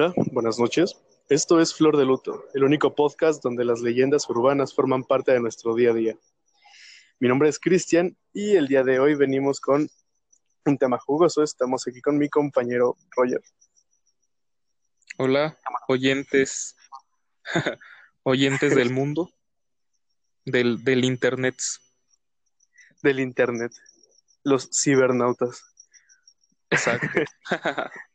Hola, buenas noches. Esto es Flor de Luto, el único podcast donde las leyendas urbanas forman parte de nuestro día a día. Mi nombre es Cristian y el día de hoy venimos con un tema jugoso. Estamos aquí con mi compañero Roger. Hola, oyentes, oyentes del mundo, del, del internet. Del internet, los cibernautas. Exacto.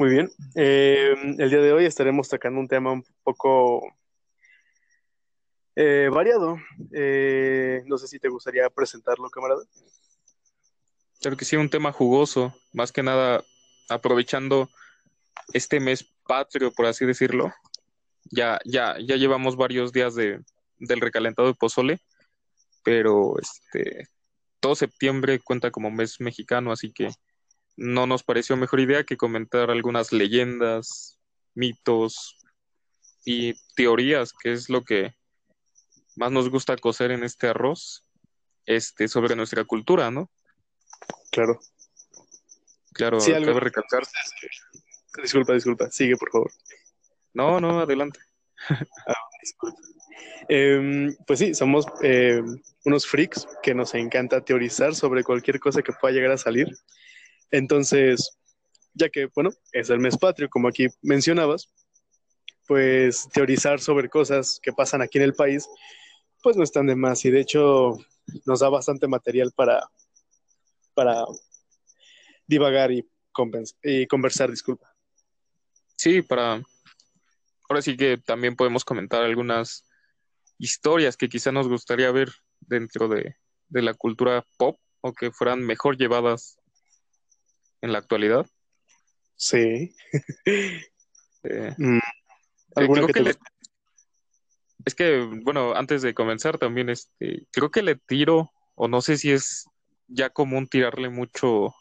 Muy bien. Eh, el día de hoy estaremos tocando un tema un poco eh, variado. Eh, no sé si te gustaría presentarlo, camarada. Claro que sí, un tema jugoso, más que nada aprovechando este mes patrio, por así decirlo. Ya, ya, ya llevamos varios días de, del recalentado de pozole, pero este todo septiembre cuenta como mes mexicano, así que no nos pareció mejor idea que comentar algunas leyendas, mitos y teorías, que es lo que más nos gusta coser en este arroz, este, sobre nuestra cultura, ¿no? Claro. Claro, Sí, cabe algo- recalcar. Disculpa, disculpa. Sigue, por favor. No, no, adelante. Disculpa. Em, pues sí, somos em, unos freaks que nos encanta teorizar sobre cualquier cosa que pueda llegar a salir. Entonces, ya que, bueno, es el mes patrio, como aquí mencionabas, pues teorizar sobre cosas que pasan aquí en el país, pues no están de más. Y de hecho, nos da bastante material para, para divagar y, y conversar, disculpa. Sí, para... Ahora sí que también podemos comentar algunas historias que quizá nos gustaría ver dentro de, de la cultura pop o que fueran mejor llevadas en la actualidad. Sí. Eh, Mm, Eh, ¿Alguna creo que que te le- Es que, bueno, antes de comenzar también, este, creo que le tiro, o no sé si es ya común tirarle mucho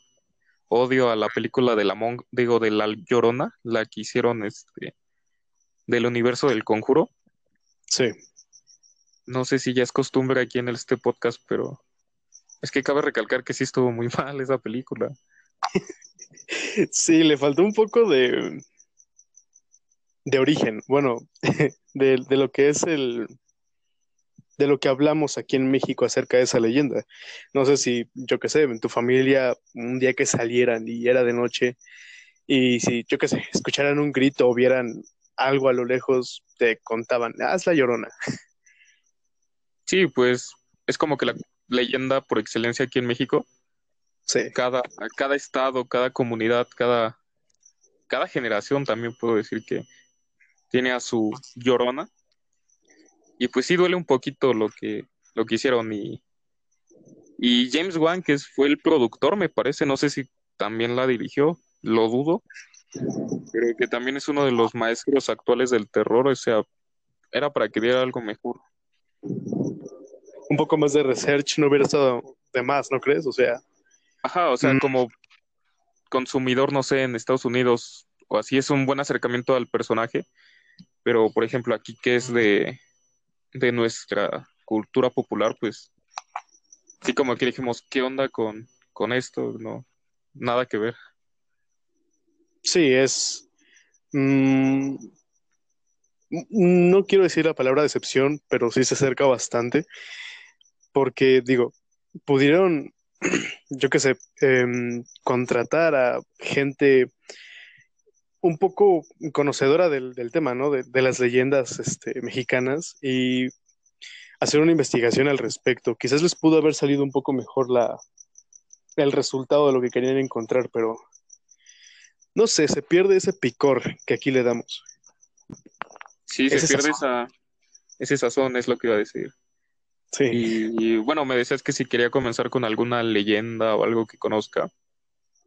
odio a la película de la Mon- digo, de la Llorona, la que hicieron, este, del universo del Conjuro. Sí. No sé si ya es costumbre aquí en este podcast, pero es que cabe recalcar que sí estuvo muy mal esa película. Sí, le faltó un poco de, de origen, bueno, de, de lo que es el, de lo que hablamos aquí en México acerca de esa leyenda. No sé si, yo qué sé, en tu familia, un día que salieran y era de noche, y si, yo qué sé, escucharan un grito o vieran algo a lo lejos, te contaban, es la llorona. Sí, pues es como que la leyenda por excelencia aquí en México. Sí, cada, cada estado, cada comunidad, cada, cada generación también puedo decir que tiene a su llorona. Y pues sí duele un poquito lo que, lo que hicieron. Y, y James Wan, que fue el productor, me parece, no sé si también la dirigió, lo dudo, pero que también es uno de los maestros actuales del terror, o sea, era para que diera algo mejor. un poco más de research no hubiera estado de más, ¿no crees? O sea, Ajá, o sea, Mm. como consumidor, no sé, en Estados Unidos o así es un buen acercamiento al personaje, pero por ejemplo aquí que es de, de nuestra cultura popular, pues sí como que dijimos, ¿qué onda con, con esto? No, nada que ver. Sí, es... mm, no quiero decir la palabra decepción, pero sí se acerca bastante, porque digo, pudieron, yo qué sé, em, contratar a gente un poco conocedora del, del tema, ¿no? De, de las leyendas este, mexicanas y hacer una investigación al respecto. Quizás les pudo haber salido un poco mejor la, el resultado de lo que querían encontrar, pero no sé, se pierde ese picor que aquí le damos. Sí, se pierde esa, ese sazón, es lo que iba a decir. Sí. Y, y, bueno, me decías que si quería comenzar con alguna leyenda o algo que conozca.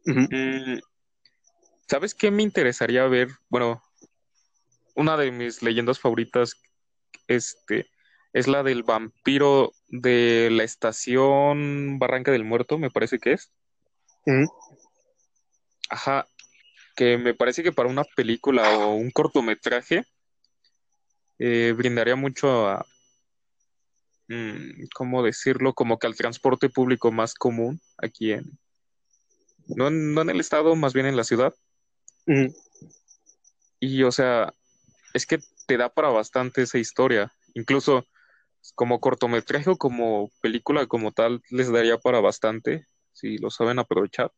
Mm, ¿Sabes qué me interesaría ver? Bueno, una de mis leyendas favoritas este, es la del vampiro de la estación Barranca del Muerto, me parece que es. Ajá, que me parece que para una película o un cortometraje eh, brindaría mucho a, ¿cómo decirlo? Como que al transporte público más común aquí en, no en, no en el estado, más bien en la ciudad. Ujú. Y, o sea, es que te da para bastante esa historia. Incluso como cortometraje o como película como tal, les daría para bastante, si lo saben aprovechar.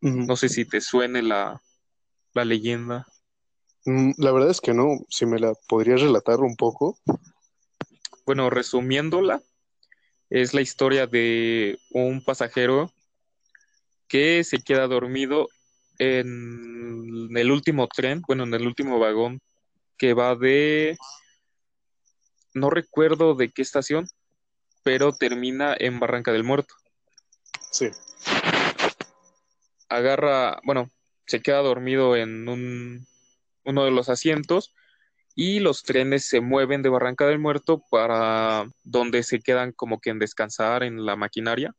No sé si te suene la, la leyenda. Mm, la verdad es que no, si me la podrías relatar un poco. Bueno, resumiéndola, es la historia de un pasajero que se queda dormido en el último tren, bueno, en el último vagón que va de, no recuerdo de qué estación, pero termina en Barranca del Muerto. Sí. Agarra, bueno, se queda dormido en un, uno de los asientos y los trenes se mueven de Barranca del Muerto para donde se quedan como que en descansar en la maquinaria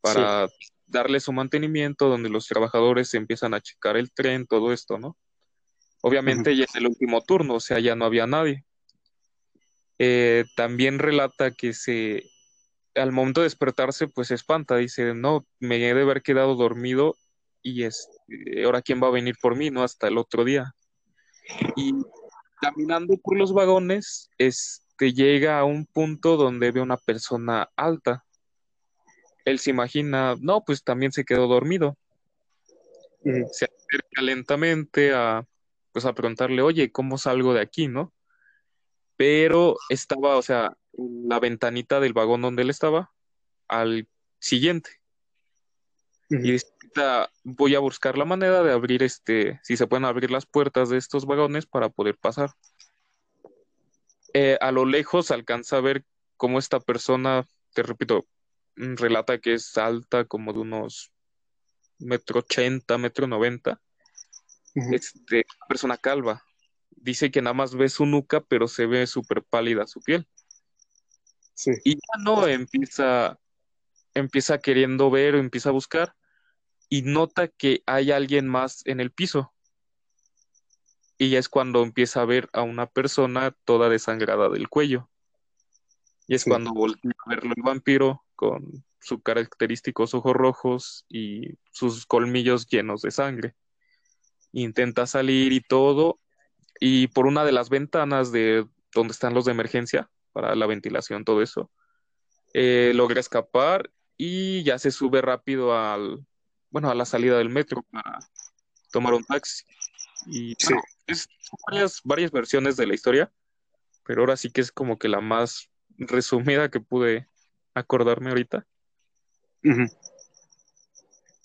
para darle su mantenimiento, donde los trabajadores empiezan a checar el tren, todo esto, ¿no? Obviamente ya en el último turno, o sea, ya no había nadie. Eh, también relata que se, al momento de despertarse, pues se espanta, dice, no, me he de haber quedado dormido y es, este, ahora quién va a venir por mí, ¿no? Hasta el otro día. Y caminando por los vagones, este, llega a un punto donde ve una persona alta. Él se imagina, no, pues también se quedó dormido. Se acerca lentamente a, pues a preguntarle, oye, ¿cómo salgo de aquí, no? Pero estaba, o sea, en la ventanita del vagón donde él estaba, al siguiente. Y voy a buscar la manera de abrir este, si se pueden abrir las puertas de estos vagones para poder pasar. Eh, a lo lejos alcanza a ver cómo esta persona, te repito, mm, relata que es alta, como de unos metro ochenta, metro noventa. Este, persona calva. Dice que nada más ve su nuca, pero se ve súper pálida su piel. Y ya no empieza, empieza queriendo ver, empieza a buscar y nota que hay alguien más en el piso. Y ya es cuando empieza a ver a una persona toda desangrada del cuello. Y es cuando voltea a verlo el vampiro con sus característicos ojos rojos y sus colmillos llenos de sangre. Intenta salir y todo, y por una de las ventanas de donde están los de emergencia, para la ventilación, todo eso, eh, logra escapar y ya se sube rápido al, bueno, a la salida del metro para tomar un taxi. Y sí. es varias, varias versiones de la historia, pero ahora sí que es como que la más resumida que pude acordarme ahorita.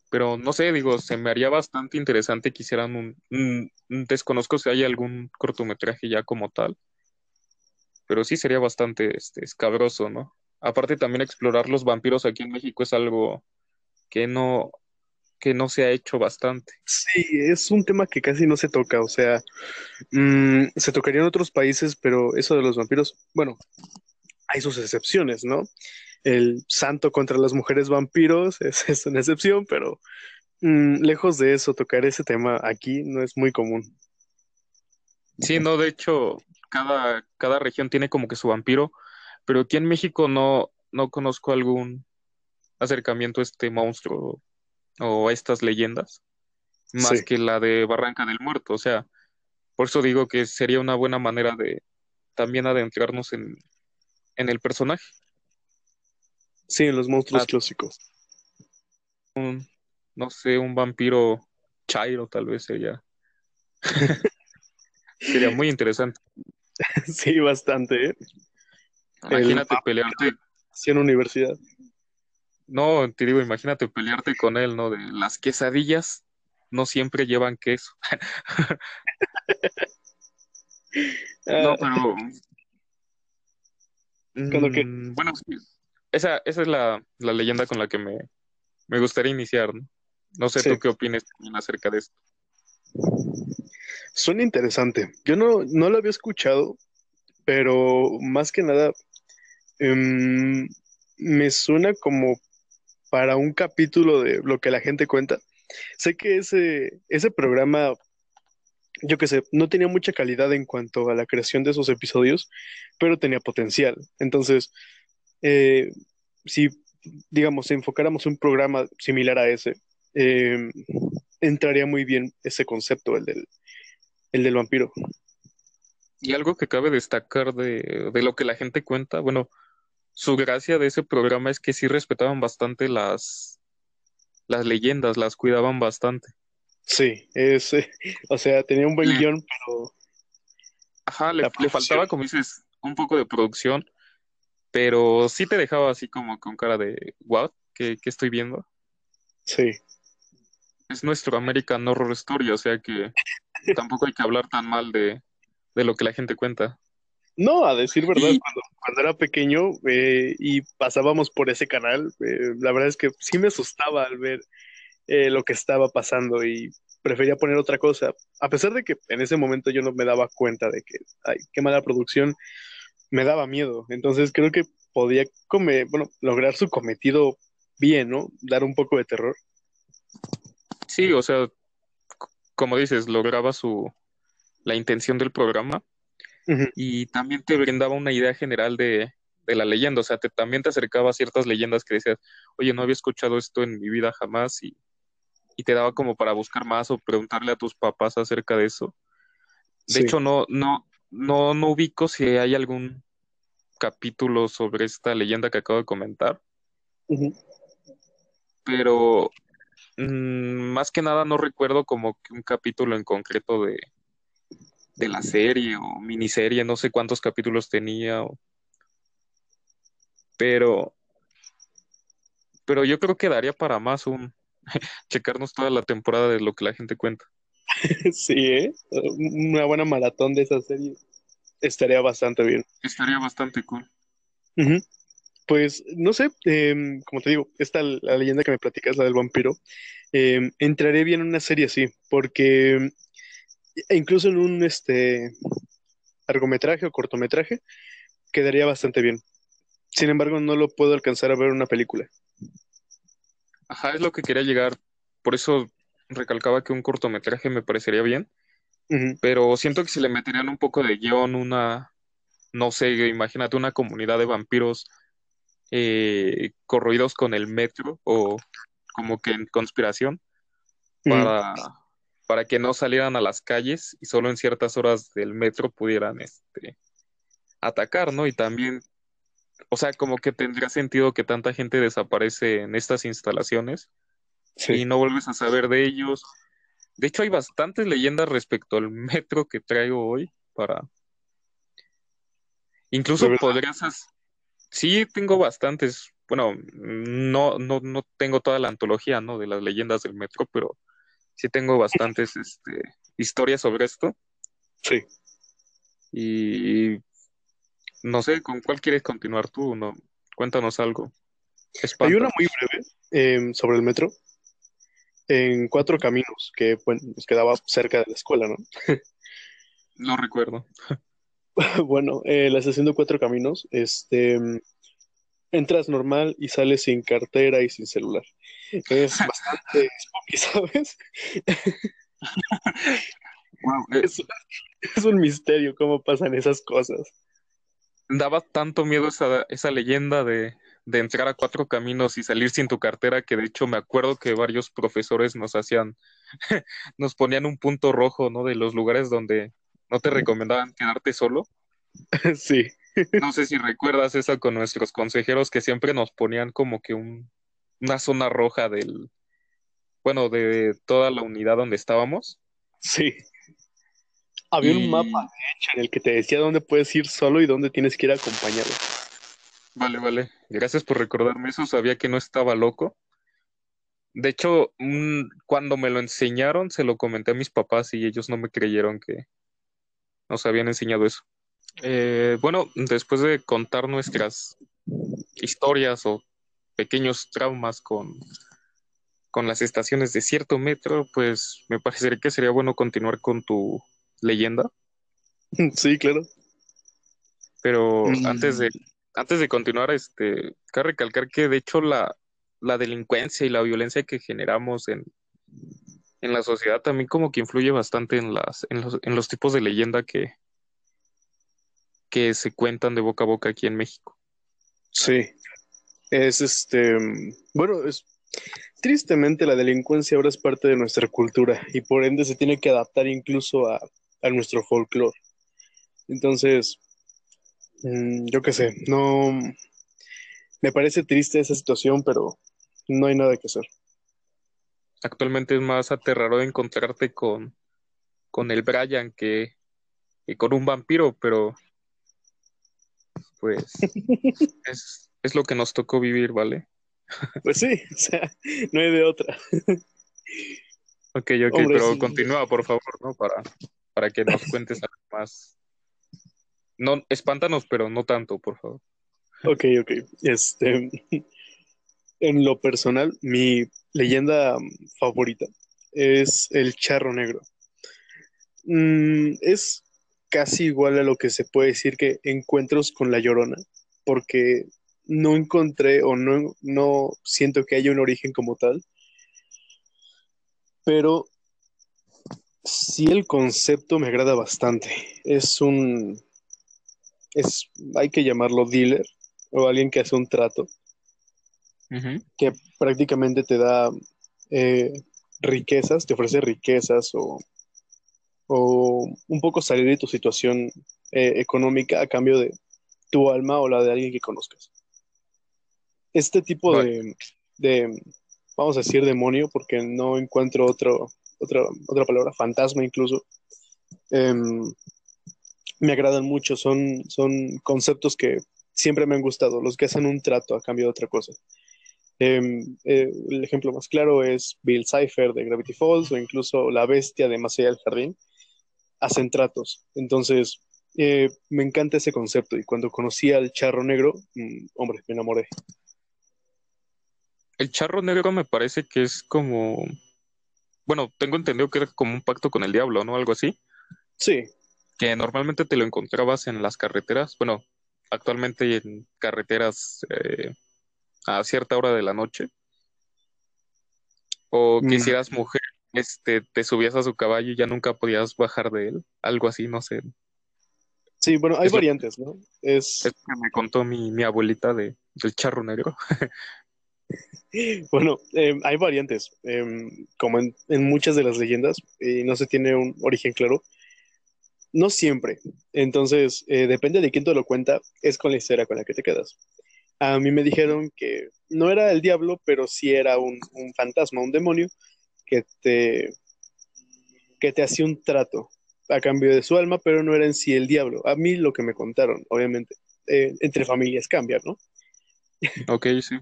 Pero no sé, digo, se me haría bastante interesante que hicieran un, desconozco si hay algún cortometraje ya como tal, pero sí sería bastante este, escabroso, ¿no? Aparte también explorar los vampiros aquí en México es algo que no, que no se ha hecho bastante. Sí, es un tema que casi no se toca, o sea, mm, se tocaría en otros países, pero eso de los vampiros, bueno, hay sus excepciones, ¿no? El santo contra las mujeres vampiros es, es una excepción, pero mm, lejos de eso, tocar ese tema aquí no es muy común. Sí, no, de hecho, cada, cada región tiene como que su vampiro, pero aquí en México no, no conozco algún acercamiento a este monstruo o estas leyendas, más que la de Barranca del Muerto. O sea, por eso digo que sería una buena manera de también adentrarnos en, en el personaje. Sí, en los monstruos ah, clásicos. Un, no sé, un vampiro chairo tal vez sería. sería muy interesante. Sí, bastante. ¿eh? Imagínate pelearte. Sí, en universidad. No, te digo, imagínate pelearte con él, ¿no? De las quesadillas no siempre llevan queso. no, pero. Mm, bueno, esa, esa es la, leyenda con la que me, gustaría iniciar, ¿no? No sé tú qué opinas también acerca de esto. Suena interesante. Yo no, no lo había escuchado, pero más que nada em, me suena como para un capítulo de lo que la gente cuenta. Sé que ese, ese programa, yo qué sé, no tenía mucha calidad en cuanto a la creación de esos episodios, pero tenía potencial. Entonces, eh, si, digamos, enfocáramos un programa similar a ese, em, entraría muy bien ese concepto, el del el del vampiro. Y algo que cabe destacar de, de lo que la gente cuenta, bueno, su gracia de ese programa es que sí respetaban bastante las, las leyendas, las cuidaban bastante. Sí, es, o sea, tenía un buen guion, pero... Ajá, le, faltaba, como dices, un poco de producción, pero sí te dejaba así como con cara de, ¿what? ¿Qué, qué estoy viendo? Sí, Es nuestro American Horror Story, o sea que tampoco hay que hablar tan mal de, de lo que la gente cuenta. No, a decir verdad, Y- cuando, cuando era pequeño eh, y pasábamos por ese canal, eh, la verdad es que sí me asustaba al ver eh, lo que estaba pasando y prefería poner otra cosa, a pesar de que en ese momento yo no me daba cuenta de que, ay, qué mala producción, me daba miedo. Entonces creo que podía come- bueno, lograr su cometido bien, ¿no? Dar un poco de terror. Sí, o sea, como dices, lograba su, la intención del programa Y también te brindaba una idea general de, de la leyenda, o sea, te, también te acercaba a ciertas leyendas que decías, oye, no había escuchado esto en mi vida jamás y, y te daba como para buscar más o preguntarle a tus papás acerca de eso. De Sí. hecho, no, no, no, no ubico si hay algún capítulo sobre esta leyenda que acabo de comentar, pero mm, más que nada no recuerdo como que un capítulo en concreto de, de la serie o miniserie, no sé cuántos capítulos tenía, o- pero, pero yo creo que daría para más un checarnos toda la temporada de lo que la gente cuenta. Sí, ¿eh? Una buena maratón de esa serie estaría bastante bien. Estaría bastante cool. Pues no sé, em, como te digo, esta la leyenda que me platicas, la del vampiro, em, entraría bien en una serie así, porque e incluso en un este largometraje o cortometraje quedaría bastante bien. Sin embargo, no lo puedo alcanzar a ver en una película. Ajá, es lo que quería llegar. Por eso recalcaba que un cortometraje me parecería bien, pero siento que si le meterían un poco de guion, una, no sé, imagínate una comunidad de vampiros eh, corroídos con el metro o como que en conspiración para, para que no salieran a las calles y solo en ciertas horas del metro pudieran este, atacar, ¿no? Y también, o sea, como que tendría sentido que tanta gente desaparece en estas instalaciones y no vuelves a saber de ellos. De hecho, hay bastantes leyendas respecto al metro que traigo hoy para... Incluso podrías... Sí, tengo bastantes. Bueno, no, no, no tengo toda la antología, ¿no? De las leyendas del metro, pero sí tengo bastantes este, historias sobre esto. Sí. Y no sé, ¿con cuál quieres continuar tú? No, cuéntanos algo. Hay una muy breve em, sobre el metro en Cuatro Caminos, que bueno, nos quedaba cerca de la escuela, ¿no? No recuerdo. Bueno, eh, la estación de Cuatro Caminos, este, entras normal y sales sin cartera y sin celular. Es bastante spooky, ¿sabes? Wow, eh, Es, es un misterio cómo pasan esas cosas. daba tanto miedo esa, esa leyenda de, de entrar a cuatro caminos y salir sin tu cartera que de hecho me acuerdo que varios profesores nos hacían, nos ponían un punto rojo, ¿no? De los lugares donde no te recomendaban quedarte solo. Sí, No sé si recuerdas eso con nuestros consejeros que siempre nos ponían como que un, una zona roja del, bueno, de toda la unidad donde estábamos. sí. Había un mapa, de hecho, en el que te decía dónde puedes ir solo y dónde tienes que ir acompañado. vale, vale. Gracias por recordarme eso. Sabía que no estaba loco. De hecho, cuando me lo enseñaron, se lo comenté a mis papás y ellos no me creyeron que nos habían enseñado eso. Eh, bueno, después de contar nuestras historias o pequeños traumas con, con las estaciones de cierto metro, pues me parecería que sería bueno continuar con tu leyenda. Sí, claro. Pero Mm, antes de, antes de continuar, este, cabe recalcar que de hecho la, la delincuencia y la violencia que generamos en, en la sociedad también como que influye bastante en las, en los, en los tipos de leyenda que, que se cuentan de boca a boca aquí en México. Sí. Es este, bueno, es tristemente la delincuencia ahora es parte de nuestra cultura y por ende se tiene que adaptar incluso a a nuestro folclore. Entonces, mm, yo qué sé, no me parece triste esa situación, pero no hay nada que hacer. Actualmente es más aterrador encontrarte con, con el Brian que, que con un vampiro, pero pues es, es lo que nos tocó vivir, ¿vale? Pues sí, o sea, no hay de otra. Ok, ok, Hombre, pero sí. continúa, por favor, ¿no? Para, para que nos cuentes algo más. No, espántanos, pero no tanto, por favor. Ok, ok. Este, en lo personal, mi leyenda favorita es el charro negro. Mm, es casi igual a lo que se puede decir que encuentros con la llorona, porque no encontré o no, no siento que haya un origen como tal, pero sí el concepto me agrada bastante. Es un, es, hay que llamarlo dealer o alguien que hace un trato que prácticamente te da eh, riquezas, te ofrece riquezas o, o un poco salir de tu situación eh, económica a cambio de tu alma o la de alguien que conozcas. Este tipo de, de, vamos a decir, demonio, porque no encuentro otro, otra, otra palabra, fantasma incluso, em, me agradan mucho, son, son conceptos que siempre me han gustado, los que hacen un trato a cambio de otra cosa. Em, eh, el ejemplo más claro es Bill Cipher de Gravity Falls o incluso La Bestia de Más allá del jardín. Hacen tratos. Entonces, eh, me encanta ese concepto y cuando conocí al charro negro, mm, hombre, me enamoré. El charro negro me parece que es como. Bueno, tengo entendido que era como un pacto con el diablo, ¿no? Algo así. Sí, Que normalmente te lo encontrabas en las carreteras. Bueno, actualmente en carreteras eh, a cierta hora de la noche. O que Mm. si eras mujer, este, te subías a su caballo y ya nunca podías bajar de él. Algo así, no sé. sí, bueno, hay Es lo- variantes, ¿no? Es, Es que me contó mi, mi abuelita de, del charro negro. bueno, em, hay variantes, em, como en, muchas de las leyendas, y no se tiene un origen claro. No siempre. Entonces, eh, depende de quién te lo cuenta, es con la historia con la que te quedas. A mí me dijeron que no era el diablo, pero sí era un, un fantasma, un demonio, que te, que te hacía un trato a cambio de su alma, pero no era en sí el diablo. A mí lo que me contaron, obviamente, eh, entre familias cambia, ¿no? Ok, sí.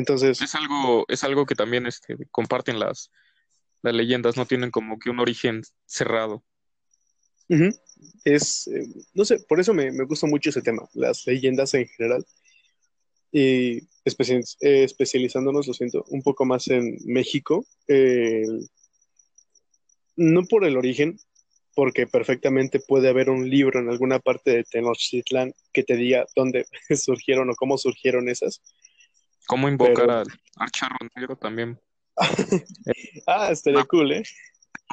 Entonces, Es algo, es algo que también este, comparten las, las leyendas, no tienen como que un origen cerrado. es, eh, no sé, por eso me, me gusta mucho ese tema, las leyendas en general. Y especi- eh, especializándonos, lo siento, un poco más en México, eh, no por el origen, porque perfectamente puede haber un libro en alguna parte de Tenochtitlán que te diga dónde surgieron o cómo surgieron esas. ¿Cómo invocar Pero- al, al charro negro también? Ah, estaría cool, ¿eh?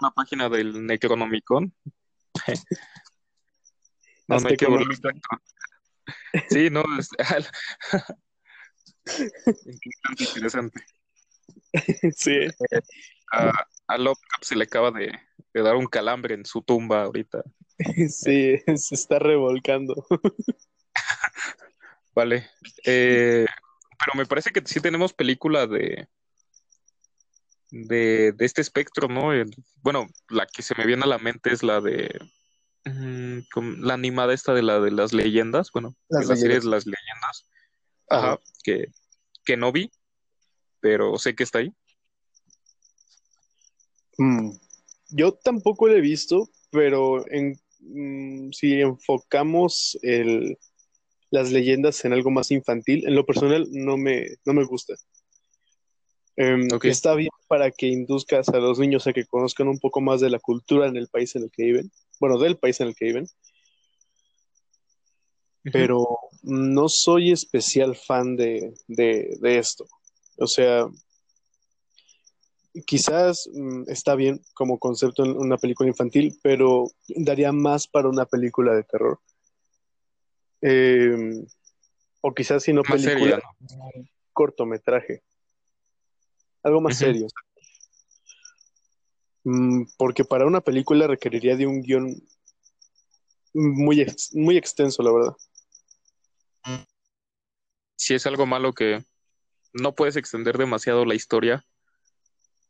Una página del Necronomicon. No, no hay que burlarse. Sí, no, es interesante, interesante. Sí, ¿eh? A, a Lovecraft se le acaba de, de dar un calambre en su tumba ahorita. sí, se está revolcando. Vale. Eh, pero me parece que sí tenemos película de, de, de este espectro, ¿no? El- bueno, la que se me viene a la mente es la de mm, con- la animada esta de la de las leyendas, bueno, Las de la serie de las leyendas. Ajá, Ajá. que, que no vi, pero sé que está ahí. Mm, Yo tampoco lo he visto, pero en, mm, si enfocamos el, las leyendas en algo más infantil, en lo personal no me, no me gusta. Ok. Está bien para que induzcas a los niños a que conozcan un poco más de la cultura en el país en el que viven, bueno, del país en el que viven, pero no soy especial fan de, de, de esto. O sea, quizás mm, está bien como concepto en una película infantil, pero daría más para una película de terror. Eh, o quizás si no Más seria, película, cortometraje. Algo más serio. Mm, porque para una película requeriría de un guion muy, ex- muy extenso, la verdad. Si es algo malo que no puedes extender demasiado la historia,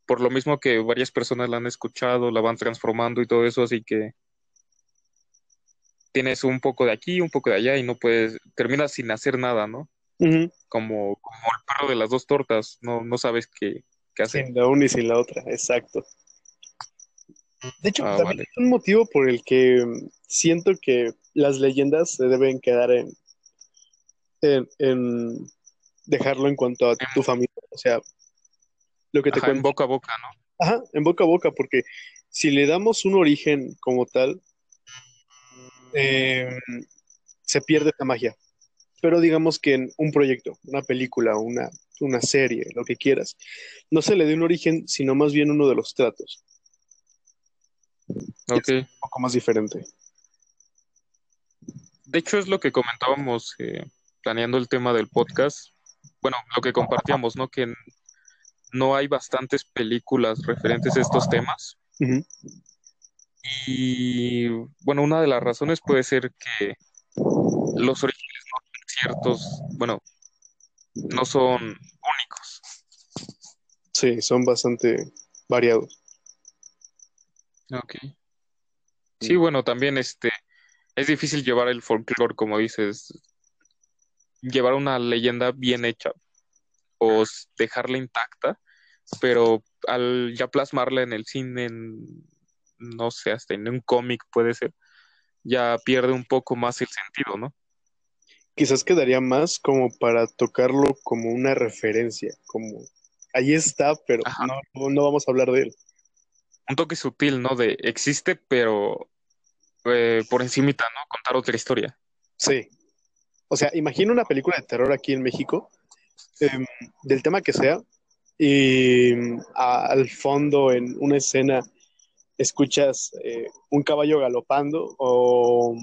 por lo mismo que varias personas la han escuchado, la van transformando y todo eso, así que tienes un poco de aquí, un poco de allá y no puedes, terminas sin hacer nada, ¿no? Como, como el perro de las dos tortas, no, no sabes qué, qué hacer. Sin la una y sin la otra, exacto. De hecho, Ah, también vale. es un motivo por el que siento que las leyendas se deben quedar en, en, en dejarlo en cuanto a tu familia. O sea, lo que te Ajá, en boca a boca, ¿no? Ajá, en boca a boca, porque si le damos un origen como tal, eh, se pierde esa magia. Pero digamos que en un proyecto, una película, una, una serie, lo que quieras, no se le dé un origen, sino más bien uno de los tratos, Ok. un poco más diferente. De hecho, es lo que comentábamos eh, planeando el tema del podcast. Bueno, lo que compartíamos, ¿no? Que no hay bastantes películas referentes a estos temas. Y bueno, una de las razones puede ser que los orígenes no son ciertos, bueno, no son únicos. Sí, son bastante variados. Ok. Sí, bueno, también este es difícil llevar el folclore, como dices, llevar una leyenda bien hecha o dejarla intacta, pero al ya plasmarla en el cine, en, no sé, hasta en un cómic puede ser, ya pierde un poco más el sentido, ¿no? Quizás quedaría más como para tocarlo como una referencia, como ahí está, pero no, no, vamos a hablar de él. Un toque sutil, ¿no? De existe, pero eh, por encimita, ¿no? Contar otra historia. Sí. O sea, imagina una película de terror aquí en México, em, del tema que sea, y mm, a- al fondo en una escena escuchas eh, un caballo galopando o,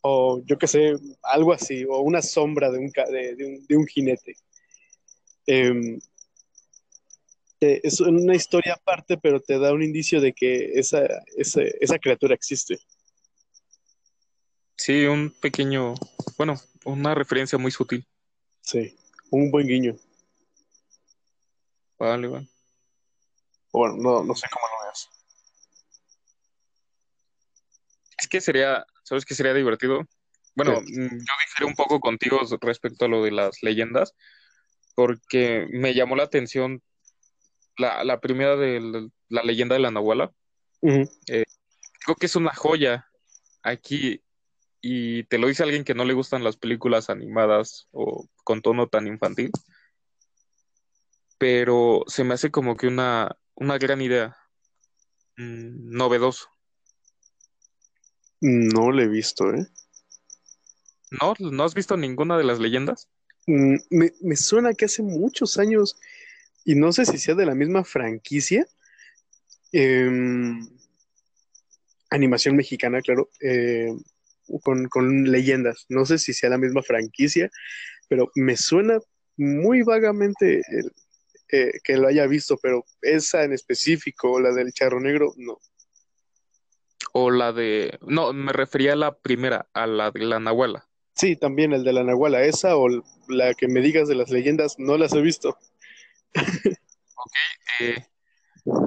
o yo qué sé, algo así, o una sombra de un, de, de un, de un jinete. Em, es una historia aparte, pero te da un indicio de que esa, esa, esa criatura existe. Sí, un pequeño, bueno, una referencia muy sutil. Sí, un buen guiño. Vale, vale. Bueno, no, no sé cómo lo veas. Es que sería, ¿sabes qué sería divertido? Bueno, mm, yo difiero un poco contigo respecto a lo de las leyendas, porque me llamó la atención la, la primera de la, leyenda de la Nahuala. Ujú. Creo que es una joya aquí y te lo dice alguien que no le gustan las películas animadas o con tono tan infantil, pero se me hace como que una, una gran idea, mm, novedoso. No lo he visto, ¿eh? ¿No? ¿No has visto ninguna de las leyendas? Mm, Me, me suena que hace muchos años, y no sé si sea de la misma franquicia, em, animación mexicana, claro, eh, con, con leyendas. No sé si sea la misma franquicia, pero me suena muy vagamente el- eh, que lo haya visto, pero esa en específico, la del Charro Negro, no. O la de... No, me refería a la primera, a la de la Nahuala. Sí, también el de la Nahuala, esa o la que me digas de las leyendas, no las he visto. Eh,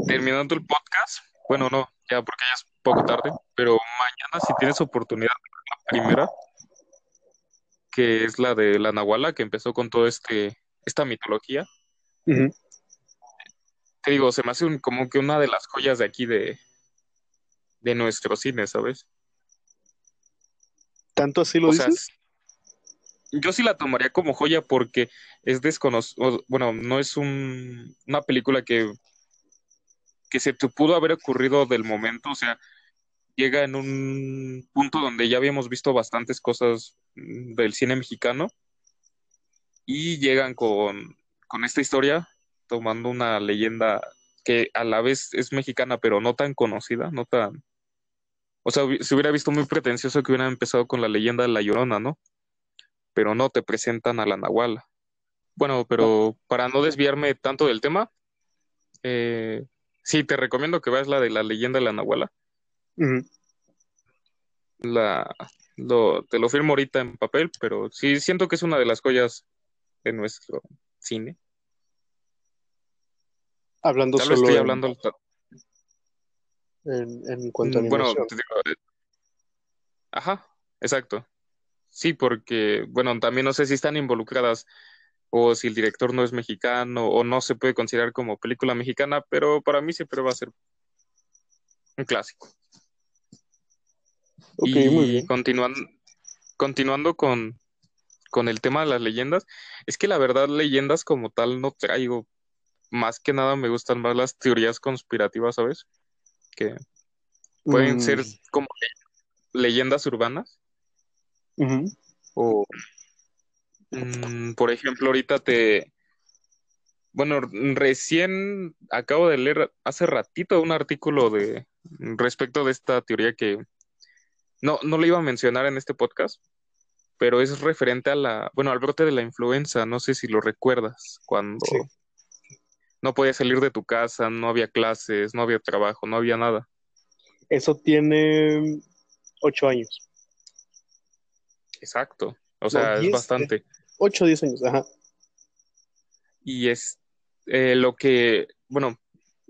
terminando el podcast, bueno, no, ya porque ya es poco tarde, pero mañana si tienes oportunidad la primera, que es la de la Nahuala, que empezó con todo este, esta mitología, Te digo, se me hace un- como que una de las joyas de aquí de, de nuestro cine, ¿sabes? ¿Tanto así lo O dices? yo sí la tomaría como joya porque es desconocido, bueno, no es un, una película que, que se te pudo haber ocurrido del momento, o sea, llega en un punto donde ya habíamos visto bastantes cosas mm, del cine mexicano y llegan con, con esta historia tomando una leyenda que a la vez es mexicana, pero no tan conocida, no tan... O sea, se hubiera visto muy pretencioso que hubieran empezado con la leyenda de La Llorona, ¿no? Pero no, te presentan a la Nahuala. Bueno, pero para no desviarme tanto del tema, eh, Sí, te recomiendo que veas la de la leyenda de la Nahuala. La, lo, te lo firmo ahorita en papel, pero sí siento que es una de las joyas de nuestro cine. Hablando Tal vez solo estoy en, hablando. en- en cuanto a Mm, Bueno, te digo, eh, ajá, exacto. Sí, porque, bueno, también no sé si están involucradas o si el director no es mexicano o no se puede considerar como película mexicana, pero para mí siempre va a ser un clásico. Ok, muy Y bien. continuando, continuando con, con el tema de las leyendas, es que la verdad leyendas como tal no traigo. Más que nada me gustan más las teorías conspirativas, ¿sabes? Que pueden Mm, ser como leyendas urbanas o, mm, por ejemplo, ahorita te... Bueno, recién acabo de leer hace ratito un artículo de respecto de esta teoría que no, no lo iba a mencionar en este podcast, pero es referente a la, bueno, al brote de la influenza, no sé si lo recuerdas, cuando Sí, no podías salir de tu casa, no había clases, no había trabajo, no había nada. eso tiene ocho años. Exacto. O sea, es diez, eh, bastante. ocho o diez años, ajá. Y es eh, lo que, bueno,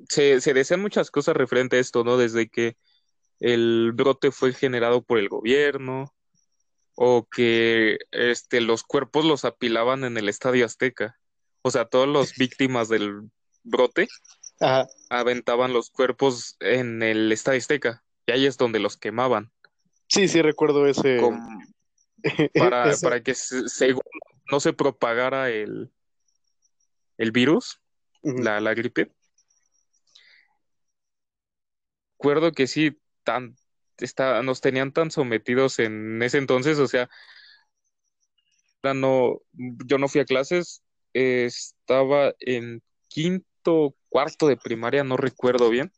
se, se desean muchas cosas referente a esto, ¿no? Desde que el brote fue generado por el gobierno o que este, los cuerpos los apilaban en el Estadio Azteca. O sea, todas las víctimas del brote Ajá. aventaban los cuerpos en el Estadio Azteca y ahí es donde los quemaban. Sí, sí, recuerdo ese, para, ese, para que se- según no se propagara el, el virus, la, la gripe. Recuerdo que sí, tan, está, nos tenían tan sometidos en ese entonces, o sea, no, yo no fui a clases, estaba en quinto, cuarto de primaria, no recuerdo bien.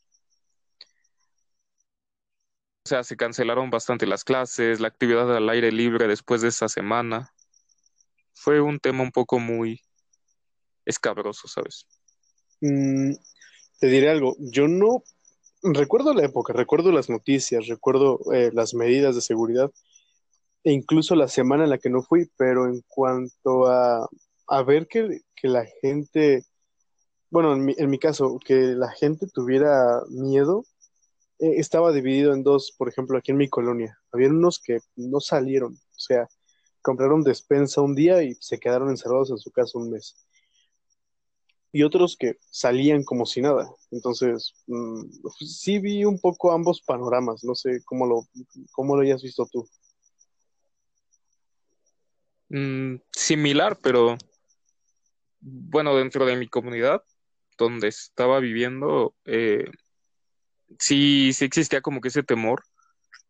O sea, se cancelaron bastante las clases, la actividad al aire libre después de esa semana. Fue un tema un poco muy escabroso, ¿sabes? Mm, te diré algo, yo no recuerdo la época, recuerdo las noticias, recuerdo eh, las medidas de seguridad e incluso la semana en la que no fui, pero en cuanto a, a ver que, que la gente, bueno, en mi, en mi caso, que la gente tuviera miedo, eh, estaba dividido en dos, por ejemplo, aquí en mi colonia. Había unos que no salieron, o sea, compraron despensa un día y se quedaron encerrados en su casa un mes. Y otros que salían como si nada. Entonces, mm, sí vi un poco ambos panoramas, no sé cómo lo, cómo lo hayas visto tú. Mm, similar, pero bueno, dentro de mi comunidad, donde estaba viviendo, eh, sí, sí existía como que ese temor.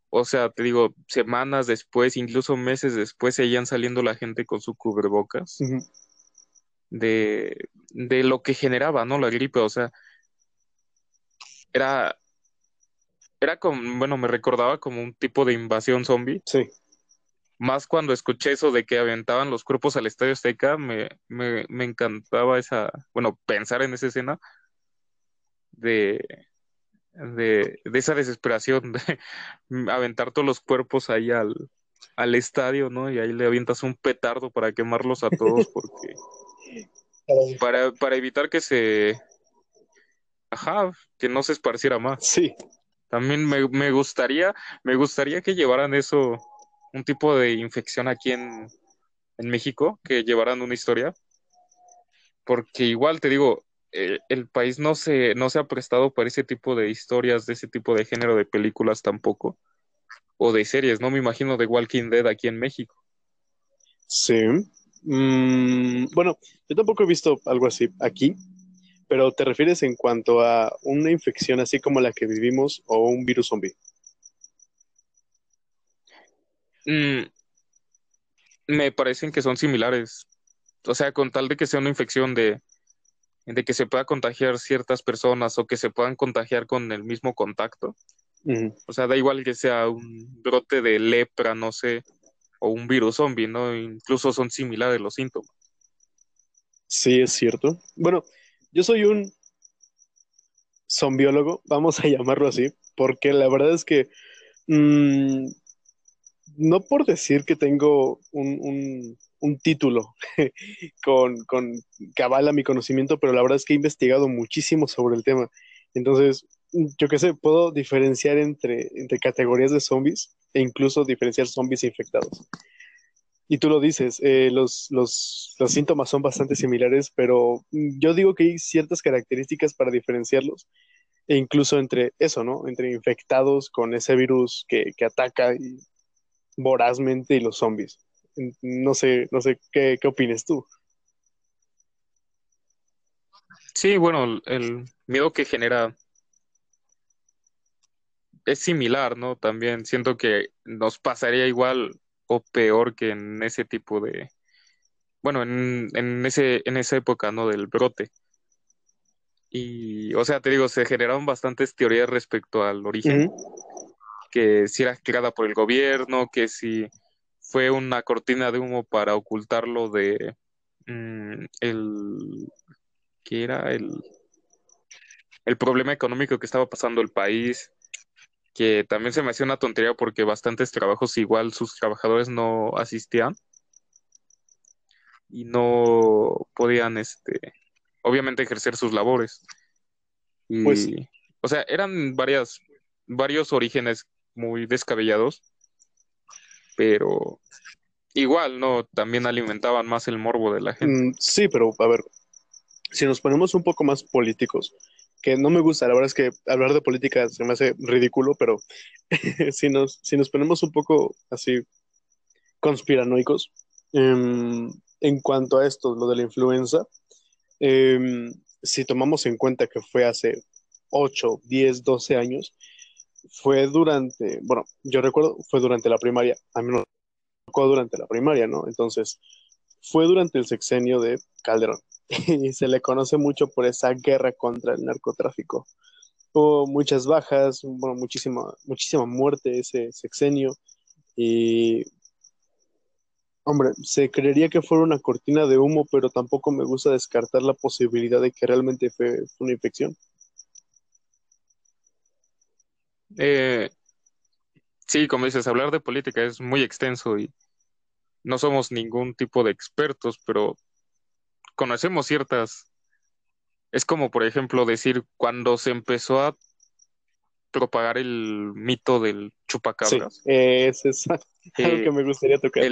O sea, te digo, semanas después, incluso meses después, seguían saliendo la gente con su cubrebocas. De, de lo que generaba, ¿no? La gripe, o sea, era, era como, bueno, me recordaba como un tipo de invasión zombie. Sí, Más cuando escuché eso de que aventaban los cuerpos al Estadio Azteca, me, me, me encantaba esa, bueno, pensar en esa escena de, de, de esa desesperación de aventar todos los cuerpos ahí al, al estadio, ¿no? Y ahí le avientas un petardo para quemarlos a todos porque para, para evitar que se, ajá, que no se esparciera más. sí, También me, me gustaría, me gustaría que llevaran eso, un tipo de infección aquí en, en México, que llevaran una historia, porque igual te digo, eh, el país no se, no se ha prestado para ese tipo de historias, de ese tipo de género de películas tampoco, o de series, no me imagino de Walking Dead aquí en México. sí. Mm, bueno, yo tampoco he visto algo así aquí, pero ¿te refieres en cuanto a una infección así como la que vivimos o un virus zombie? Mm, me parecen que son similares, o sea, con tal de que sea una infección de, de que se pueda contagiar ciertas personas o que se puedan contagiar con el mismo contacto. O sea, da igual que sea un brote de lepra, no sé, o un virus zombie, ¿no? Incluso son similares los síntomas. Sí, es cierto. Bueno, yo soy un zombiólogo, vamos a llamarlo así, porque la verdad es que mm, no por decir que tengo un, título con, con, que avala mi conocimiento, pero la verdad es que he investigado muchísimo sobre el tema. Entonces, yo qué sé, puedo diferenciar entre, entre categorías de zombies e incluso diferenciar zombies infectados. Y tú lo dices, eh, los, los, los, síntomas son bastante similares, pero yo digo que hay ciertas características para diferenciarlos, e incluso entre eso, ¿no? Entre infectados con ese virus que, que ataca vorazmente y los zombies. No sé, no sé, ¿qué, qué opinas tú? Sí, bueno, el miedo que genera es similar, ¿no? También siento que nos pasaría igual o peor que en ese tipo de, bueno, en, en, ese, en esa época, ¿no? Del brote. Y, o sea, te digo, se generaron bastantes teorías respecto al origen, que si era creada por el gobierno, que si fue una cortina de humo para ocultarlo de mm, el, que era el, el problema económico que estaba pasando el país que también se me hacía una tontería porque bastantes trabajos igual sus trabajadores no asistían y no podían, este, obviamente ejercer sus labores. Y, pues, o sea, eran varias, varios orígenes muy descabellados, pero igual, ¿no? También alimentaban más el morbo de la gente. Mm, sí, pero a ver, si nos ponemos un poco más políticos, que no me gusta. La verdad es que hablar de política se me hace ridículo, pero si, nos, si nos ponemos un poco así conspiranoicos, em, en cuanto a esto, lo de la influenza, em, si tomamos en cuenta que fue hace 8, 10, 12 años, fue durante, bueno, yo recuerdo, fue durante la primaria, a mí no tocó durante la primaria, ¿no? Entonces, fue durante el sexenio de Calderón y se le conoce mucho por esa guerra contra el narcotráfico. Hubo muchas bajas, bueno, muchísima, muchísima muerte ese sexenio y, hombre, se creería que fuera una cortina de humo, pero tampoco me gusta descartar la posibilidad de que realmente fue, una infección. Eh, sí, como dices, hablar de política es muy extenso y no somos ningún tipo de expertos, pero conocemos ciertas. Es como, por ejemplo, decir cuando se empezó a propagar el mito del chupacabras. Sí, es, es algo que eh, me gustaría tocar.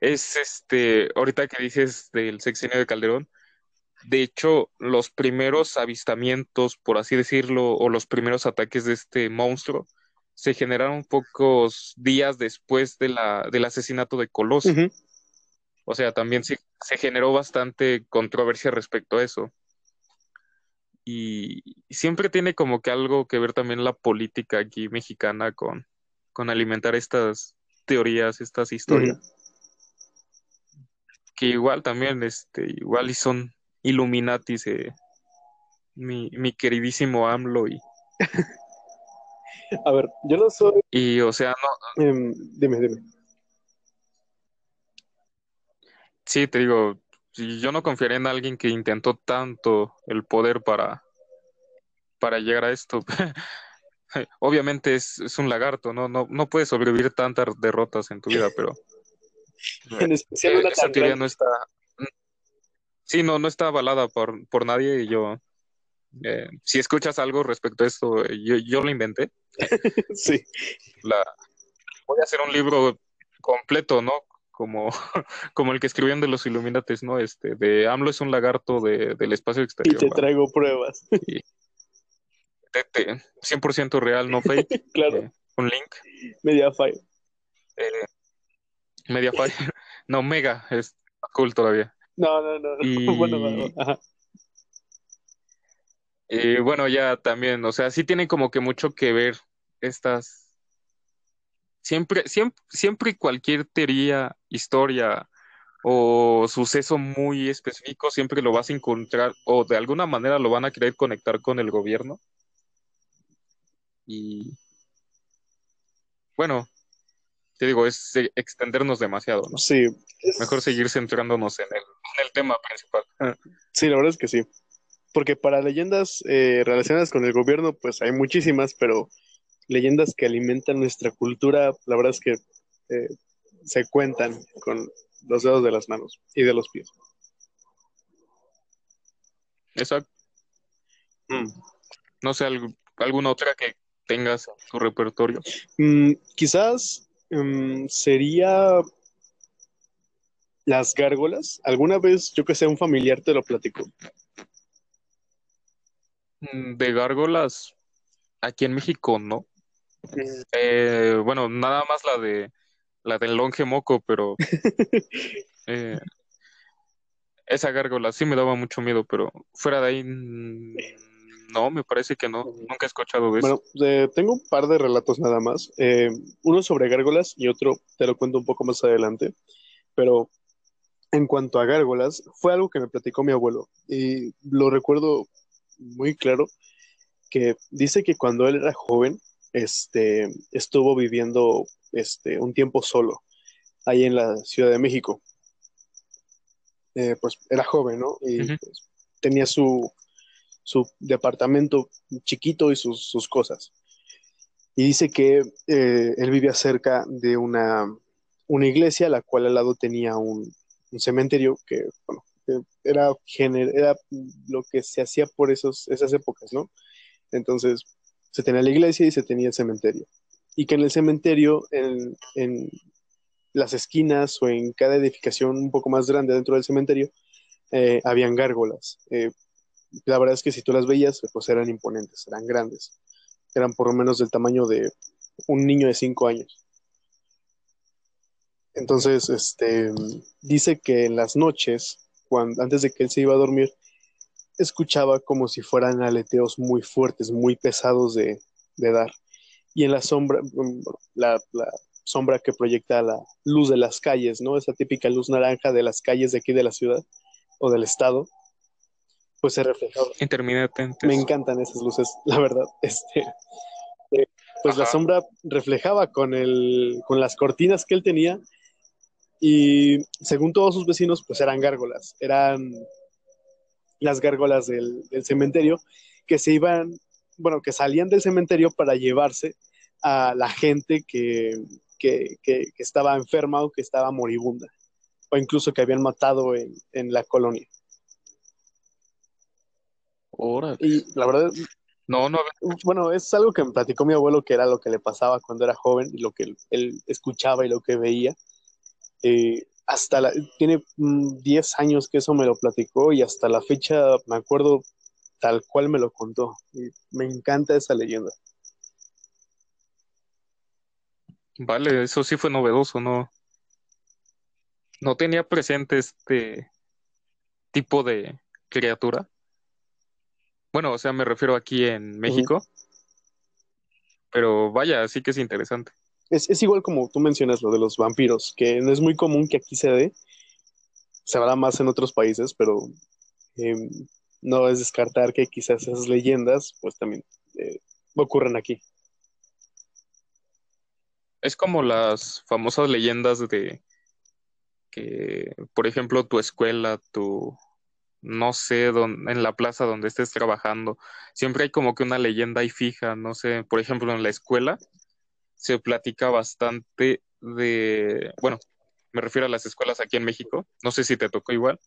es este, ahorita que dices del sexenio de Calderón, de hecho, los primeros avistamientos, por así decirlo, o los primeros ataques de este monstruo, se generaron pocos días después de la, del asesinato de Colosio. O sea, también se, se generó bastante controversia respecto a eso. Y siempre tiene como que algo que ver también la política aquí mexicana con, con alimentar estas teorías, estas historias. Que igual también, este, igual y son Illuminatis, eh, mi, mi queridísimo AMLO y... A ver, yo no soy... Y, o sea, no... Em, dime, dime. Sí, te digo, yo no confiaría en alguien que intentó tanto el poder para, para llegar a esto. Obviamente es, un lagarto, ¿no? ¿no? No puedes sobrevivir tantas derrotas en tu vida, pero en especial una esa teoría no está... Sí, no, no está avalada por, por nadie y yo... Eh, si escuchas algo respecto a esto, yo, yo lo inventé. sí. La, voy a hacer un libro completo, ¿no? Como, como el que escribían de los Illuminates, ¿no? Este, de AMLO es un lagarto de, del espacio exterior. Y te traigo pruebas. 100% real, no fake. claro. Eh, un link. Mediafire. Eh, Mediafire. no, Mega, es cool todavía. No, no, no. Y... bueno, Ajá. Y bueno, ya también, o sea, sí tienen como que mucho que ver estas Siempre, siempre, siempre cualquier teoría, historia o suceso muy específico, siempre lo vas a encontrar o de alguna manera lo van a querer conectar con el gobierno. Y bueno, te digo, es extendernos demasiado, ¿no? Sí. Mejor seguir centrándonos en el, en el tema principal. Sí, la verdad es que sí. porque para leyendas eh, relacionadas con el gobierno, pues hay muchísimas, pero leyendas que alimentan nuestra cultura, la verdad es que eh, se cuentan con los dedos de las manos y de los pies. Exacto. Mm. No sé, alg- alguna otra que tengas en tu repertorio. Mm, quizás mm, sería las gárgolas. ¿Alguna vez, yo que sé, un familiar te lo platicó? Mm, De gárgolas, aquí en México no. Eh, bueno, nada más la de la del longe moco, pero eh, esa gárgola sí me daba mucho miedo, pero fuera de ahí no, me parece que no. Nunca he escuchado de eso. Bueno, eh, tengo un par de relatos nada más. Eh, uno sobre gárgolas y otro te lo cuento un poco más adelante. Pero en cuanto a gárgolas, fue algo que me platicó mi abuelo y lo recuerdo muy claro, que dice que cuando él era joven, este, estuvo viviendo este, un tiempo solo ahí en la Ciudad de México. Eh, pues era joven, ¿no? Y pues, tenía su, su departamento chiquito y sus, sus cosas. Y dice que eh, él vivía cerca de una, una iglesia, la cual al lado tenía un, un cementerio que, bueno, era, gener- era lo que se hacía por esos, esas épocas, ¿no? Entonces, se tenía la iglesia y se tenía el cementerio. Y que en el cementerio, en, en las esquinas o en cada edificación un poco más grande dentro del cementerio, eh, habían gárgolas. Eh, la verdad es que si tú las veías, pues eran imponentes, eran grandes. Eran por lo menos del tamaño de un niño de cinco años. Entonces, este, dice que en las noches, cuando, antes de que él se iba a dormir, escuchaba como si fueran aleteos muy fuertes, muy pesados de, de dar. Y en la sombra, mm, la, la sombra que proyecta la luz de las calles, ¿no? Esa típica luz naranja de las calles de aquí de la ciudad o del estado, pues se reflejaba. Intermitentes. Me encantan esas luces, la verdad. Este, eh, pues la sombra reflejaba con, el, con las cortinas que él tenía y según todos sus vecinos, pues eran gárgolas, eran las gárgolas del, del cementerio que se iban, bueno, que salían del cementerio para llevarse a la gente que, que, que, que estaba enferma o que estaba moribunda, o incluso que habían matado en, en la colonia. Órale. Y la verdad, No, no, bueno, es algo que me platicó mi abuelo que era lo que le pasaba cuando era joven y lo que él, él escuchaba y lo que veía. Eh, hasta la, tiene mm, 10 años que eso me lo platicó y hasta la fecha me acuerdo tal cual me lo contó. Y me encanta esa leyenda. vale, eso sí fue novedoso, no, no tenía presente este tipo de criatura. Bueno, o sea, me refiero aquí en México, pero vaya, sí que es interesante. Es, es igual como tú mencionas lo de los vampiros, que no es muy común que aquí se dé, se hará más en otros países, pero eh, no es descartar que quizás esas leyendas pues también eh, ocurran aquí. Es como las famosas leyendas de que, por ejemplo, tu escuela, tu, no sé, don- en la plaza donde estés trabajando, siempre hay como que una leyenda ahí fija, no sé, por ejemplo, en la escuela se platica bastante de, bueno, me refiero a las escuelas aquí en México, no sé si te tocó igual,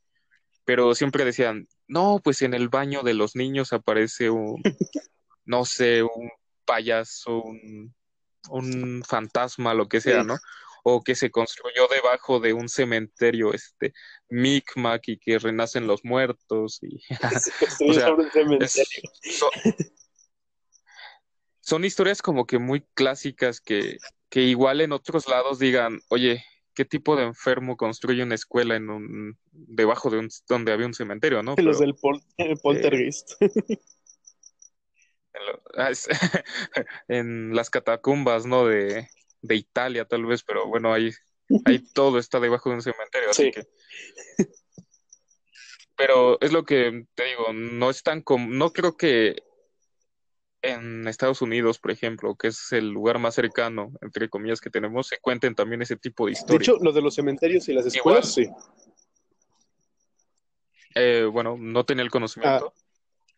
pero siempre decían, no, pues en el baño de los niños aparece un, no sé, un payaso, un, un fantasma, lo que sea, Sí. ¿no? O que se construyó debajo de un cementerio, este, Micmac y que renacen los muertos y O sea, es- so- son historias como que muy clásicas que, que igual en otros lados digan, oye, ¿qué tipo de enfermo construye una escuela en un, debajo de un, donde había un cementerio, ¿no? Los del pol- el poltergeist. en, las catacumbas, ¿no? De, de Italia, tal vez, pero bueno, ahí, ahí todo está debajo de un cementerio, así Sí. que. Pero es lo que te digo, no es tan com- no creo que en Estados Unidos, por ejemplo, que es el lugar más cercano, entre comillas, que tenemos, se cuenten también ese tipo de De historias. hecho, lo de los cementerios y las escuelas, sí. Eh, bueno, no tenía el conocimiento,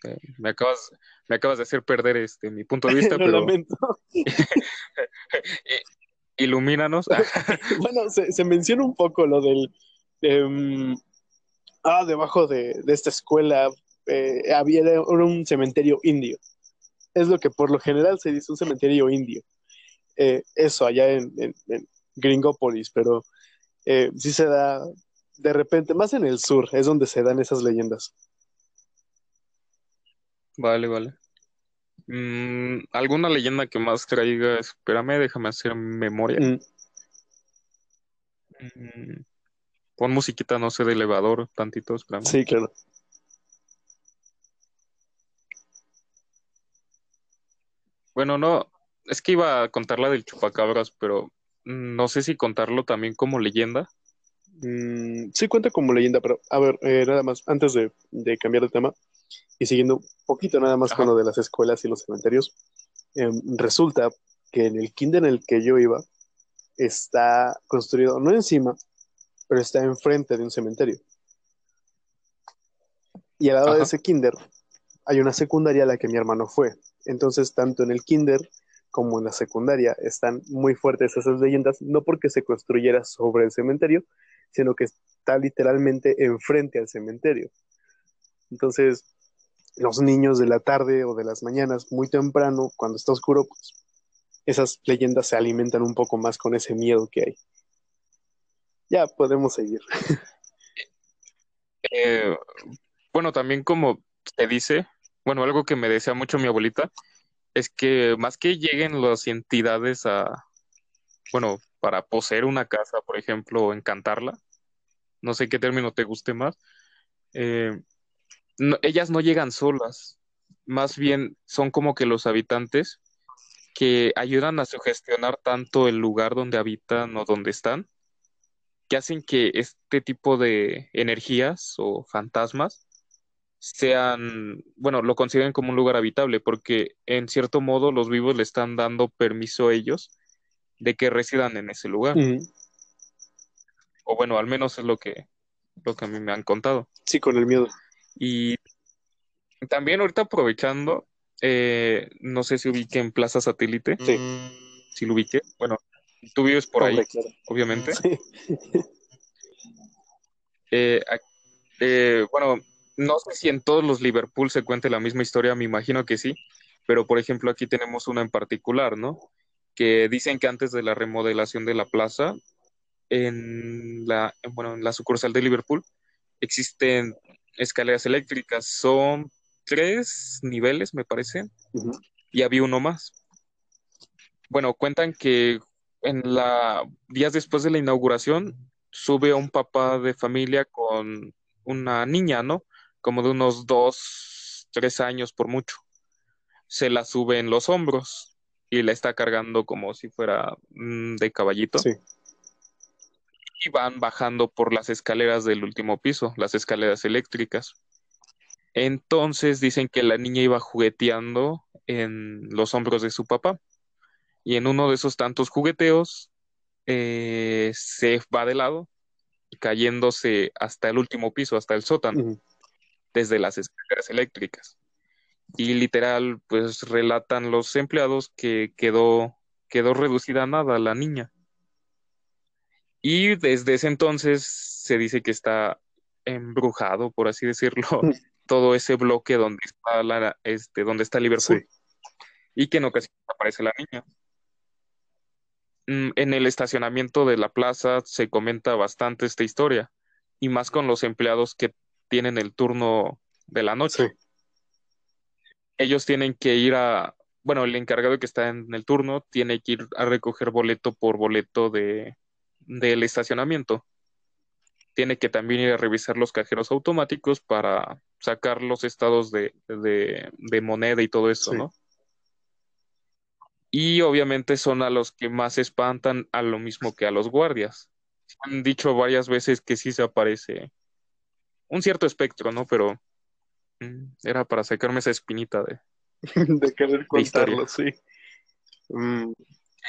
Eh, me acabas, me acabas de hacer perder este mi punto de vista, Lo pero lamento. ilumínanos. Bueno, se, se menciona un poco lo del... em, ah, debajo de, de esta escuela eh, había era un cementerio indio. Es lo que por lo general se dice un cementerio indio. Eh, eso allá en, en- en Gringópolis, pero eh, sí se da de repente, más en el sur, es donde se dan esas leyendas. Vale, vale. Mm, ¿alguna leyenda que más traiga? Espérame, déjame hacer memoria. Mm, Mm, pon musiquita, no sé, de elevador, tantito, espérame. sí, claro. Bueno, no, es que iba a contar la del chupacabras, pero no sé si contarlo también como leyenda. Mm, sí cuenta como leyenda, pero a ver, eh, nada más, antes de, de cambiar de tema y siguiendo un poquito nada más con Ajá. lo de las escuelas y los cementerios, em, resulta que en el kinder en el que yo iba está construido, no encima, pero está enfrente de un cementerio. Y al lado de ese kinder hay una secundaria a la que mi hermano fue. Entonces, tanto en el kinder como en la secundaria están muy fuertes esas leyendas, no porque se construyera sobre el cementerio, sino que está literalmente enfrente al cementerio. Entonces, los niños de la tarde o de las mañanas, muy temprano, cuando está oscuro, pues esas leyendas se alimentan un poco más con ese miedo que hay. Ya podemos seguir. Eh, bueno, también como te dice, bueno, algo que me decía mucho mi abuelita, es que más que lleguen las entidades a, bueno, para poseer una casa, por ejemplo, o encantarla, no sé qué término te guste más, eh, ellas no llegan solas, más bien son como que los habitantes que ayudan a sugestionar tanto el lugar donde habitan o donde están, que hacen que este tipo de energías o fantasmas sean, bueno, lo consideren como un lugar habitable, porque en cierto modo los vivos le están dando permiso a ellos de que residan en ese lugar, o bueno, al menos es lo que, lo que a mí me han contado. Sí, con el miedo. Y también ahorita aprovechando, eh, no sé si ubique en Plaza Satélite, Sí, si lo ubique, bueno, tú vives por ahí, claro. obviamente. Sí. Eh, eh, bueno, no sé si en todos los Liverpool se cuente la misma historia, me imagino que sí, pero por ejemplo aquí tenemos una en particular, ¿no? Que dicen que antes de la remodelación de la plaza, en la, en- bueno, en la sucursal de Liverpool, existen escaleras eléctricas, son tres niveles, me parece, y había uno más. Bueno, cuentan que en la días después de la inauguración sube un papá de familia con una niña, ¿no? Como de unos dos, tres años por mucho. Se la sube en los hombros y la está cargando como si fuera mm, de caballito Sí. y van bajando por las escaleras del último piso, las escaleras eléctricas. Entonces dicen que la niña iba jugueteando en los hombros de su papá y en uno de esos tantos jugueteos eh, se va de lado, cayéndose hasta el último piso, hasta el sótano. Desde las escaleras eléctricas. Y literal, pues relatan los empleados que quedó, quedó reducida a nada la niña. Y desde ese entonces se dice que está embrujado, por así decirlo, todo ese bloque donde está la, este, donde está Liverpool, Sí. y que en ocasiones aparece la niña. Mm, En el estacionamiento de la plaza se comenta bastante esta historia, y más con los empleados que tienen el turno de la noche. Sí. Ellos tienen que ir a, bueno, el encargado que está en el turno tiene que ir a recoger boleto por boleto de, del estacionamiento. Tiene que también ir a revisar los cajeros automáticos para sacar los estados de, de, de moneda y todo eso, Sí. ¿no? Y obviamente son a los que más espantan a lo mismo que a los guardias. Han dicho varias veces que sí se aparece un cierto espectro, ¿no? Pero mm, era para sacarme esa espinita de, De querer de contarlo, sí. Mm,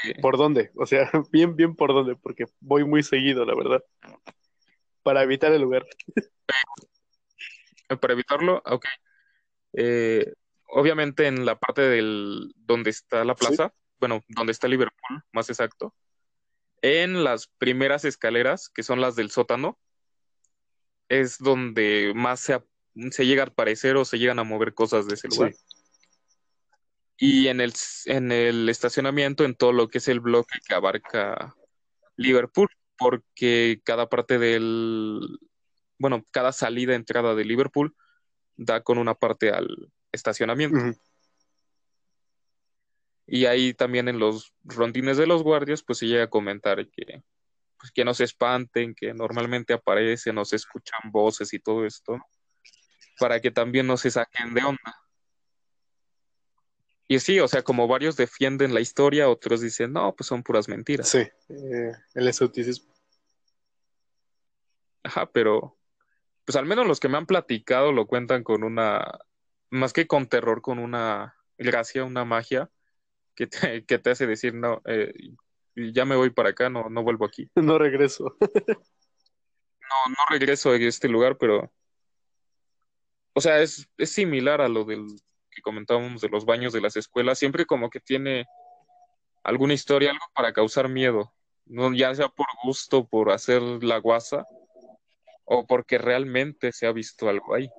Sí. ¿Por dónde? O sea, bien, bien por dónde, porque voy muy seguido, la verdad. Para evitar el lugar. Para evitarlo, ok. Eh, obviamente en la parte del donde está la plaza, bueno, donde está Liverpool, más exacto, en las primeras escaleras, que son las del sótano, es donde más se, se llega a aparecer o se llegan a mover cosas de ese lugar. Y en el, en el estacionamiento, en todo lo que es el bloque que abarca Liverpool, porque cada parte del, bueno, cada salida, entrada de Liverpool da con una parte al estacionamiento. Y ahí también en los rondines de los guardias, pues se llega a comentar que, pues, que no se espanten, que normalmente aparecen, no se escuchan voces y todo esto, para que también no se saquen de onda. Y sí, o sea, como varios defienden la historia, otros dicen, no, pues son puras mentiras. Sí, eh, el escepticismo. Ajá, pero pues al menos los que me han platicado lo cuentan con una, más que con terror, con una gracia, una magia que te, que te hace decir, no, eh, ya me voy para acá, no, no vuelvo aquí. No regreso. no, no regreso a este lugar, pero, o sea, es, es similar a lo del que comentábamos de los baños de las escuelas, siempre como que tiene alguna historia, algo para causar miedo, no, ya sea por gusto, por hacer la guasa, o porque realmente se ha visto algo ahí.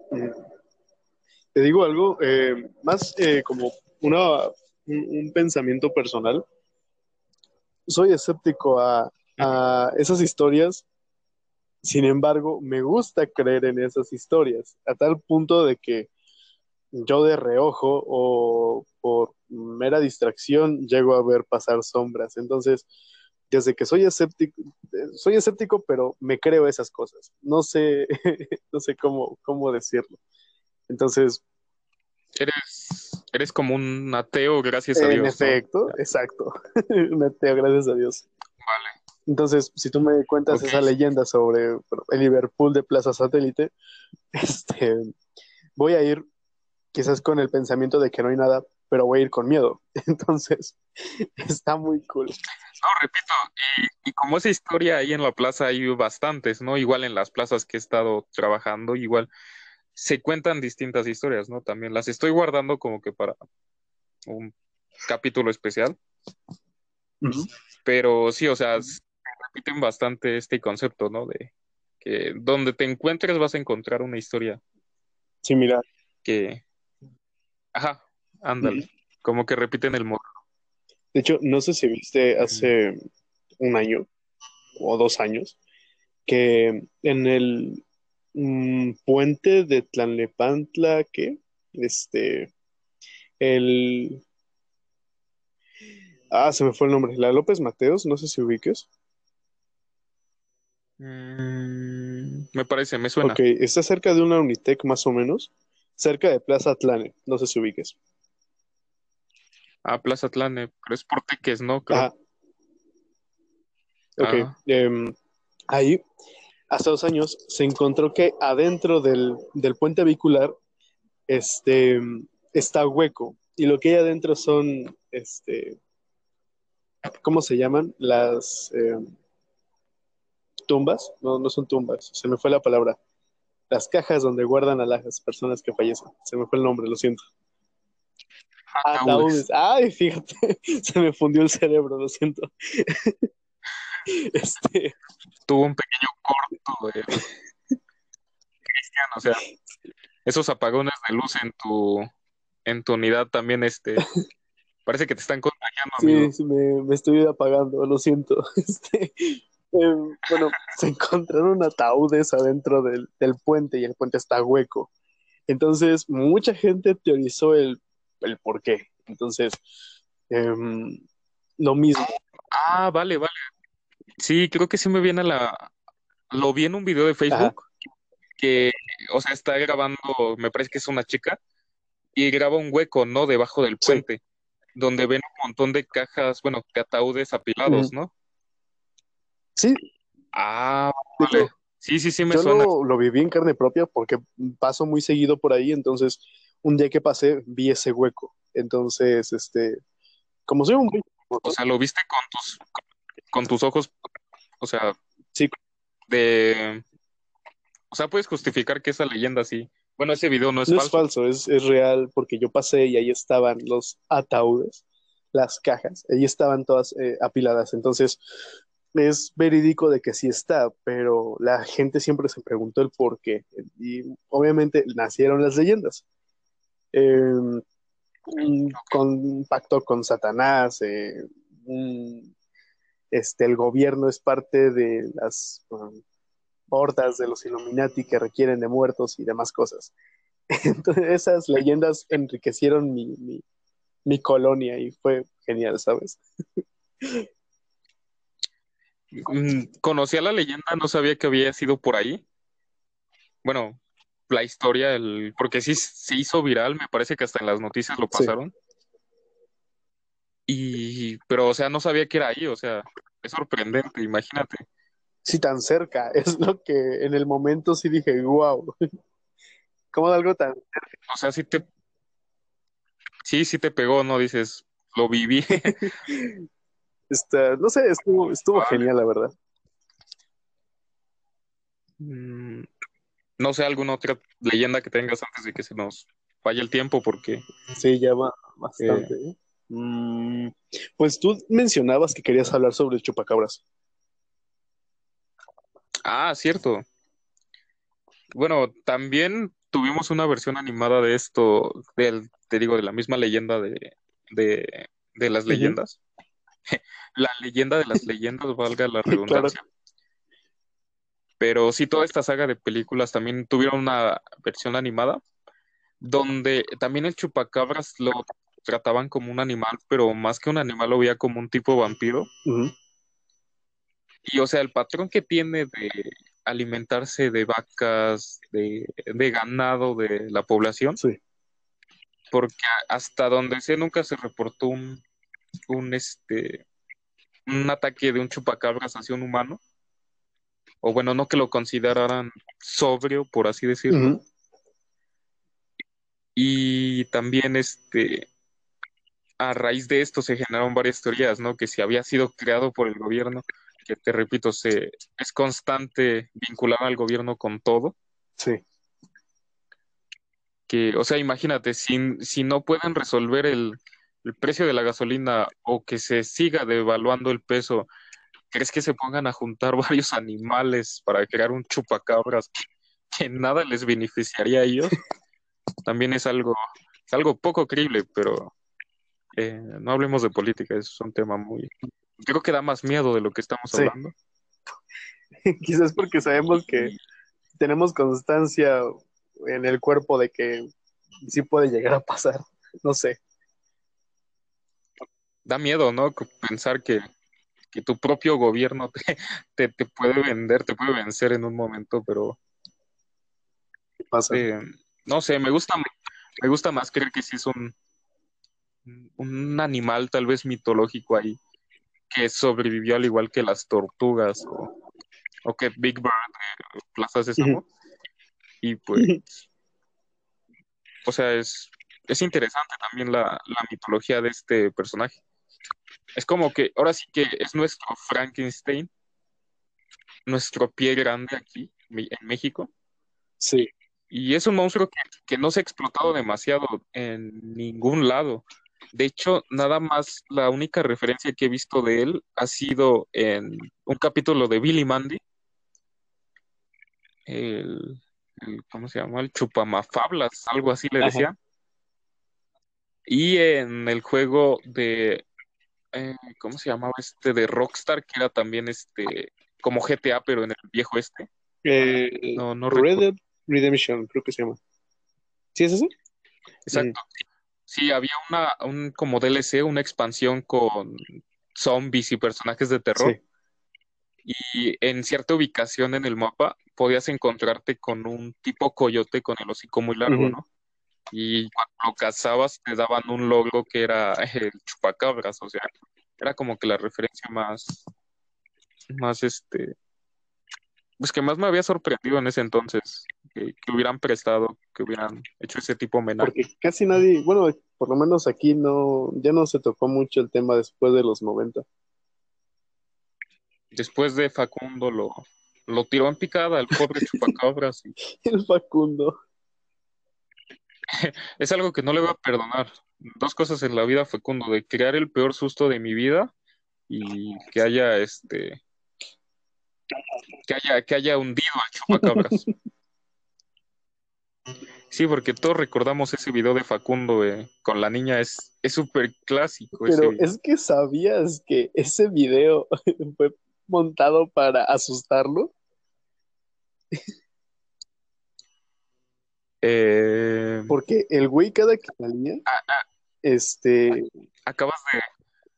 Te digo algo, eh, más eh, como una, un, pensamiento personal. Soy escéptico a, a esas historias, sin embargo, me gusta creer en esas historias, a tal punto de que yo de reojo o por mera distracción llego a ver pasar sombras. Entonces, desde que soy escéptico, soy escéptico, pero me creo esas cosas. No sé, no sé cómo, cómo decirlo. Entonces. Eres, eres como un ateo, gracias a Dios. En efecto, exacto. un ateo, gracias a Dios. Vale. Entonces, si tú me cuentas esa leyenda sobre el Liverpool de Plaza Satélite, este, voy a ir quizás con el pensamiento de que no hay nada, pero voy a ir con miedo. Entonces, está muy cool. No, repito, y, como esa historia ahí en la plaza hay bastantes, ¿no? Igual en las plazas que he estado trabajando, igual se cuentan distintas historias, ¿no? También las estoy guardando como que para un capítulo especial. Pero sí, o sea, repiten bastante este concepto, ¿no? De que donde te encuentres vas a encontrar una historia. Sí, mira. Que, ajá, ándale, como que repiten el modo. De hecho, no sé si viste hace un año o dos años que en el mm, puente de Tlanlepantla, que este, el... Ah, se me fue el nombre. La López Mateos, no sé si ubiques. Mm, me parece, me suena. Ok, está cerca de una Unitec más o menos, cerca de Plaza Atlane, no sé si ubiques a Plaza Atlane, pero es por Teques, ¿no? Ok. Ah. Em, ahí, hace dos años, se encontró que adentro del, puente vehicular este, está hueco. Y lo que hay adentro son, este, ¿cómo se llaman? Las em, tumbas. No, no son tumbas, se me fue la palabra. Las cajas donde guardan a las personas que fallecen. Se me fue el nombre, lo siento. Ataúdes. Ay, fíjate, se me fundió el cerebro, lo siento. Este. Tuvo un pequeño corto de Cristian, o sea, esos apagones de luz en tu en tu unidad también, este, parece que te están contagiando. Sí, me, me, estoy apagando, lo siento. Este, em, bueno, se encontraron ataúdes adentro del, del puente y el puente está hueco. Entonces, mucha gente teorizó el el por qué. Entonces, em, lo mismo. Ah, vale, vale. Sí, creo que sí me viene a la... Lo vi en un video de Facebook que, o sea, está grabando, me parece que es una chica, y graba un hueco, ¿no? Debajo del puente, donde ven un montón de cajas, bueno, de ataúdes apilados, ¿no? Sí. Ah, vale. sí, sí, sí, me suena. Lo, lo viví en carne propia porque paso muy seguido por ahí, entonces un día que pasé vi ese hueco. Entonces, este, como soy un... O sea, lo viste con tus, con tus ojos, o sea, sí. de... O sea, puedes justificar que esa leyenda sí, Bueno, ese video no es No falso. es falso, es, es real porque yo pasé y ahí estaban los ataúdes, las cajas, ahí estaban todas eh, apiladas. Entonces, es verídico de que sí está, pero la gente siempre se preguntó el por qué. Y obviamente nacieron las leyendas. Eh, con un pacto con Satanás, eh, un- este, el gobierno es parte de las um, hordas de los Illuminati que requieren de muertos y demás cosas. Entonces, esas leyendas enriquecieron mi, mi, mi colonia y fue genial, ¿sabes? Mm, Conocía la leyenda, no sabía que había sido por ahí. Bueno, la historia, el... porque sí se hizo viral, me parece que hasta en las noticias lo Sí. Y, pero, o sea, no sabía que era ahí, o sea, es sorprendente, imagínate. Sí, tan cerca. Es lo que en el momento sí dije, wow. ¿Cómo algo tan... O sea, sí te, sí, sí te pegó, ¿no? Dices, lo viví. Está, no sé, estuvo, estuvo Vale. genial, la verdad. Mm, No sé, alguna otra leyenda que tengas antes de que se nos vaya el tiempo, porque Sí, ya va bastante. ¿eh? Mm, pues tú mencionabas que querías hablar sobre el chupacabras. Ah, cierto. Bueno, también tuvimos una versión animada de esto, del, te digo, de la misma leyenda de, de, de las leyendas. La leyenda de las leyendas, valga la redundancia. Pero sí, toda esta saga de películas también tuvieron una versión animada, donde también el chupacabras lo trataban como un animal, pero más que un animal lo veía como un tipo vampiro. Y o sea, el patrón que tiene de alimentarse de vacas, de, de ganado de la población, Sí. porque hasta donde sé nunca se reportó un, un este un ataque de un chupacabras hacia un humano. O bueno, no que lo consideraran sobrio, por así decirlo. Y también este a raíz de esto se generaron varias teorías, ¿no? Que si había sido creado por el gobierno, que te repito, se es constante vincular al gobierno con todo. Sí. que, o sea, imagínate, si, si no pueden resolver el, el precio de la gasolina o que se siga devaluando el peso, ¿crees que se pongan a juntar varios animales para crear un chupacabras que nada les beneficiaría a ellos? También es algo, es algo poco creíble, pero eh, no hablemos de política, es un tema muy... Creo que da más miedo de lo que estamos Sí. hablando. Quizás porque sabemos que tenemos constancia en el cuerpo de que sí puede llegar a pasar. No sé. Da miedo, ¿no? Pensar que, que tu propio gobierno te, te, te puede vender, te puede vencer en un momento, pero qué pasa. eh, no sé, me gusta, me gusta más creer que sí es un, un animal tal vez mitológico ahí, que sobrevivió al igual que las tortugas o, o que Big Bird de Plaza Sésamo. Y pues, o sea, es, es interesante también la, la mitología de este personaje. Es como que ahora sí que es nuestro Frankenstein, nuestro pie grande aquí en México. Sí. Y es un monstruo que, que no se ha explotado demasiado en ningún lado. De hecho, nada más la única referencia que he visto de él ha sido en un capítulo de Billy Mandy, el, el- ¿cómo se llama? El Chupamafablas, algo así le Ajá. decía. Y en el juego de, eh, ¿cómo se llamaba este? De Rockstar, que era también este, como GTA, pero en el viejo este. Eh, No, no Red. Dead Redemption, creo que se llama. ¿Sí es ese? Exacto. Sí, había una, un como DLC, una expansión con zombies y personajes de terror. Sí. Y en cierta ubicación en el mapa podías encontrarte con un tipo coyote con el hocico muy largo. ¿no? Y cuando lo cazabas te daban un logo que era el chupacabras, o sea, era como que la referencia más, más este, pues que más me había sorprendido en ese entonces, que, que hubieran prestado, que hubieran hecho ese tipo de homenaje. Porque casi nadie, bueno, por lo menos aquí no, ya no se tocó mucho el tema después de los 90. Después de Facundo lo, lo tiró en picada el pobre chupacabras El Facundo. es algo que no le voy a perdonar. Dos cosas en la vida, Facundo, de crear el peor susto de mi vida y que haya este que haya, que haya hundido al chupacabras. Sí, porque todos recordamos ese video de Facundo eh, con la niña, es súper clásico. Pero es que sabías que ese video fue montado para asustarlo. Eh, porque el güey cada que salía, ah, ah. este... Acabas de,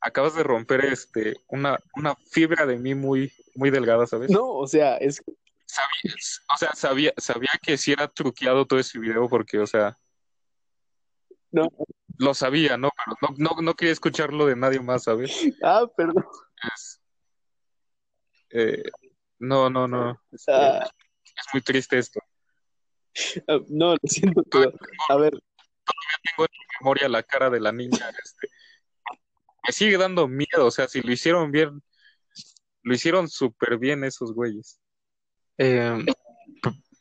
acabas de romper este, una, una fibra de mí muy, muy delgada, ¿sabes? No, o sea, es Sabía, o sea, sabía, sabía que sí era truqueado todo ese video porque, o sea, no. lo sabía, ¿no? Pero no, no, no quería escucharlo de nadie más, ¿sabes? Ah, perdón. Eh, no, no, no. Este, ah. Es muy triste esto. Ah, no, lo siento, pero, a ver. Todavía tengo en memoria la cara de la niña, este, me sigue dando miedo, o sea, si lo hicieron bien, lo hicieron súper bien esos güeyes. Eh,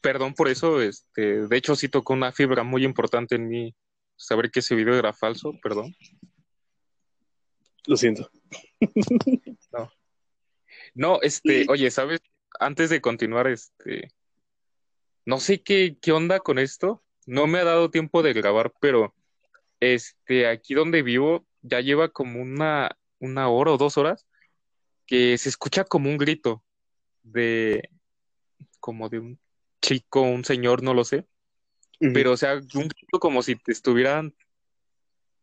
perdón por eso, este, de hecho sí tocó una fibra muy importante en mí saber que ese video era falso, perdón. Lo siento. No. No, este, oye, ¿sabes? Antes de continuar, este, no sé qué, qué onda con esto. No me ha dado tiempo de grabar, pero este, aquí donde vivo ya lleva como una, una hora o dos horas que se escucha como un grito de, como de un chico, un señor, no lo sé. Pero, o sea, un grito como si te estuvieran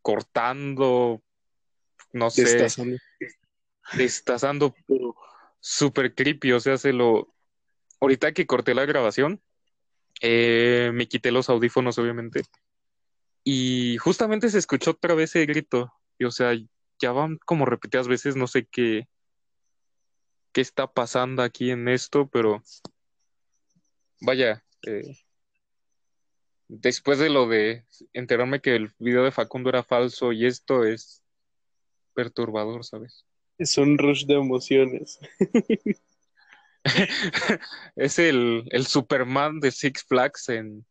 cortando, no sé, Destazando. destazando, pero súper creepy, o sea, se lo... Ahorita que corté la grabación, eh, me quité los audífonos, obviamente, y justamente se escuchó otra vez ese grito, y o sea, ya van como repetidas veces, no sé qué, qué está pasando aquí en esto, pero vaya, eh, después de lo de enterarme que el video de Facundo era falso y esto es perturbador, ¿sabes? Es un rush de emociones. es el, el, Superman de Six Flags en,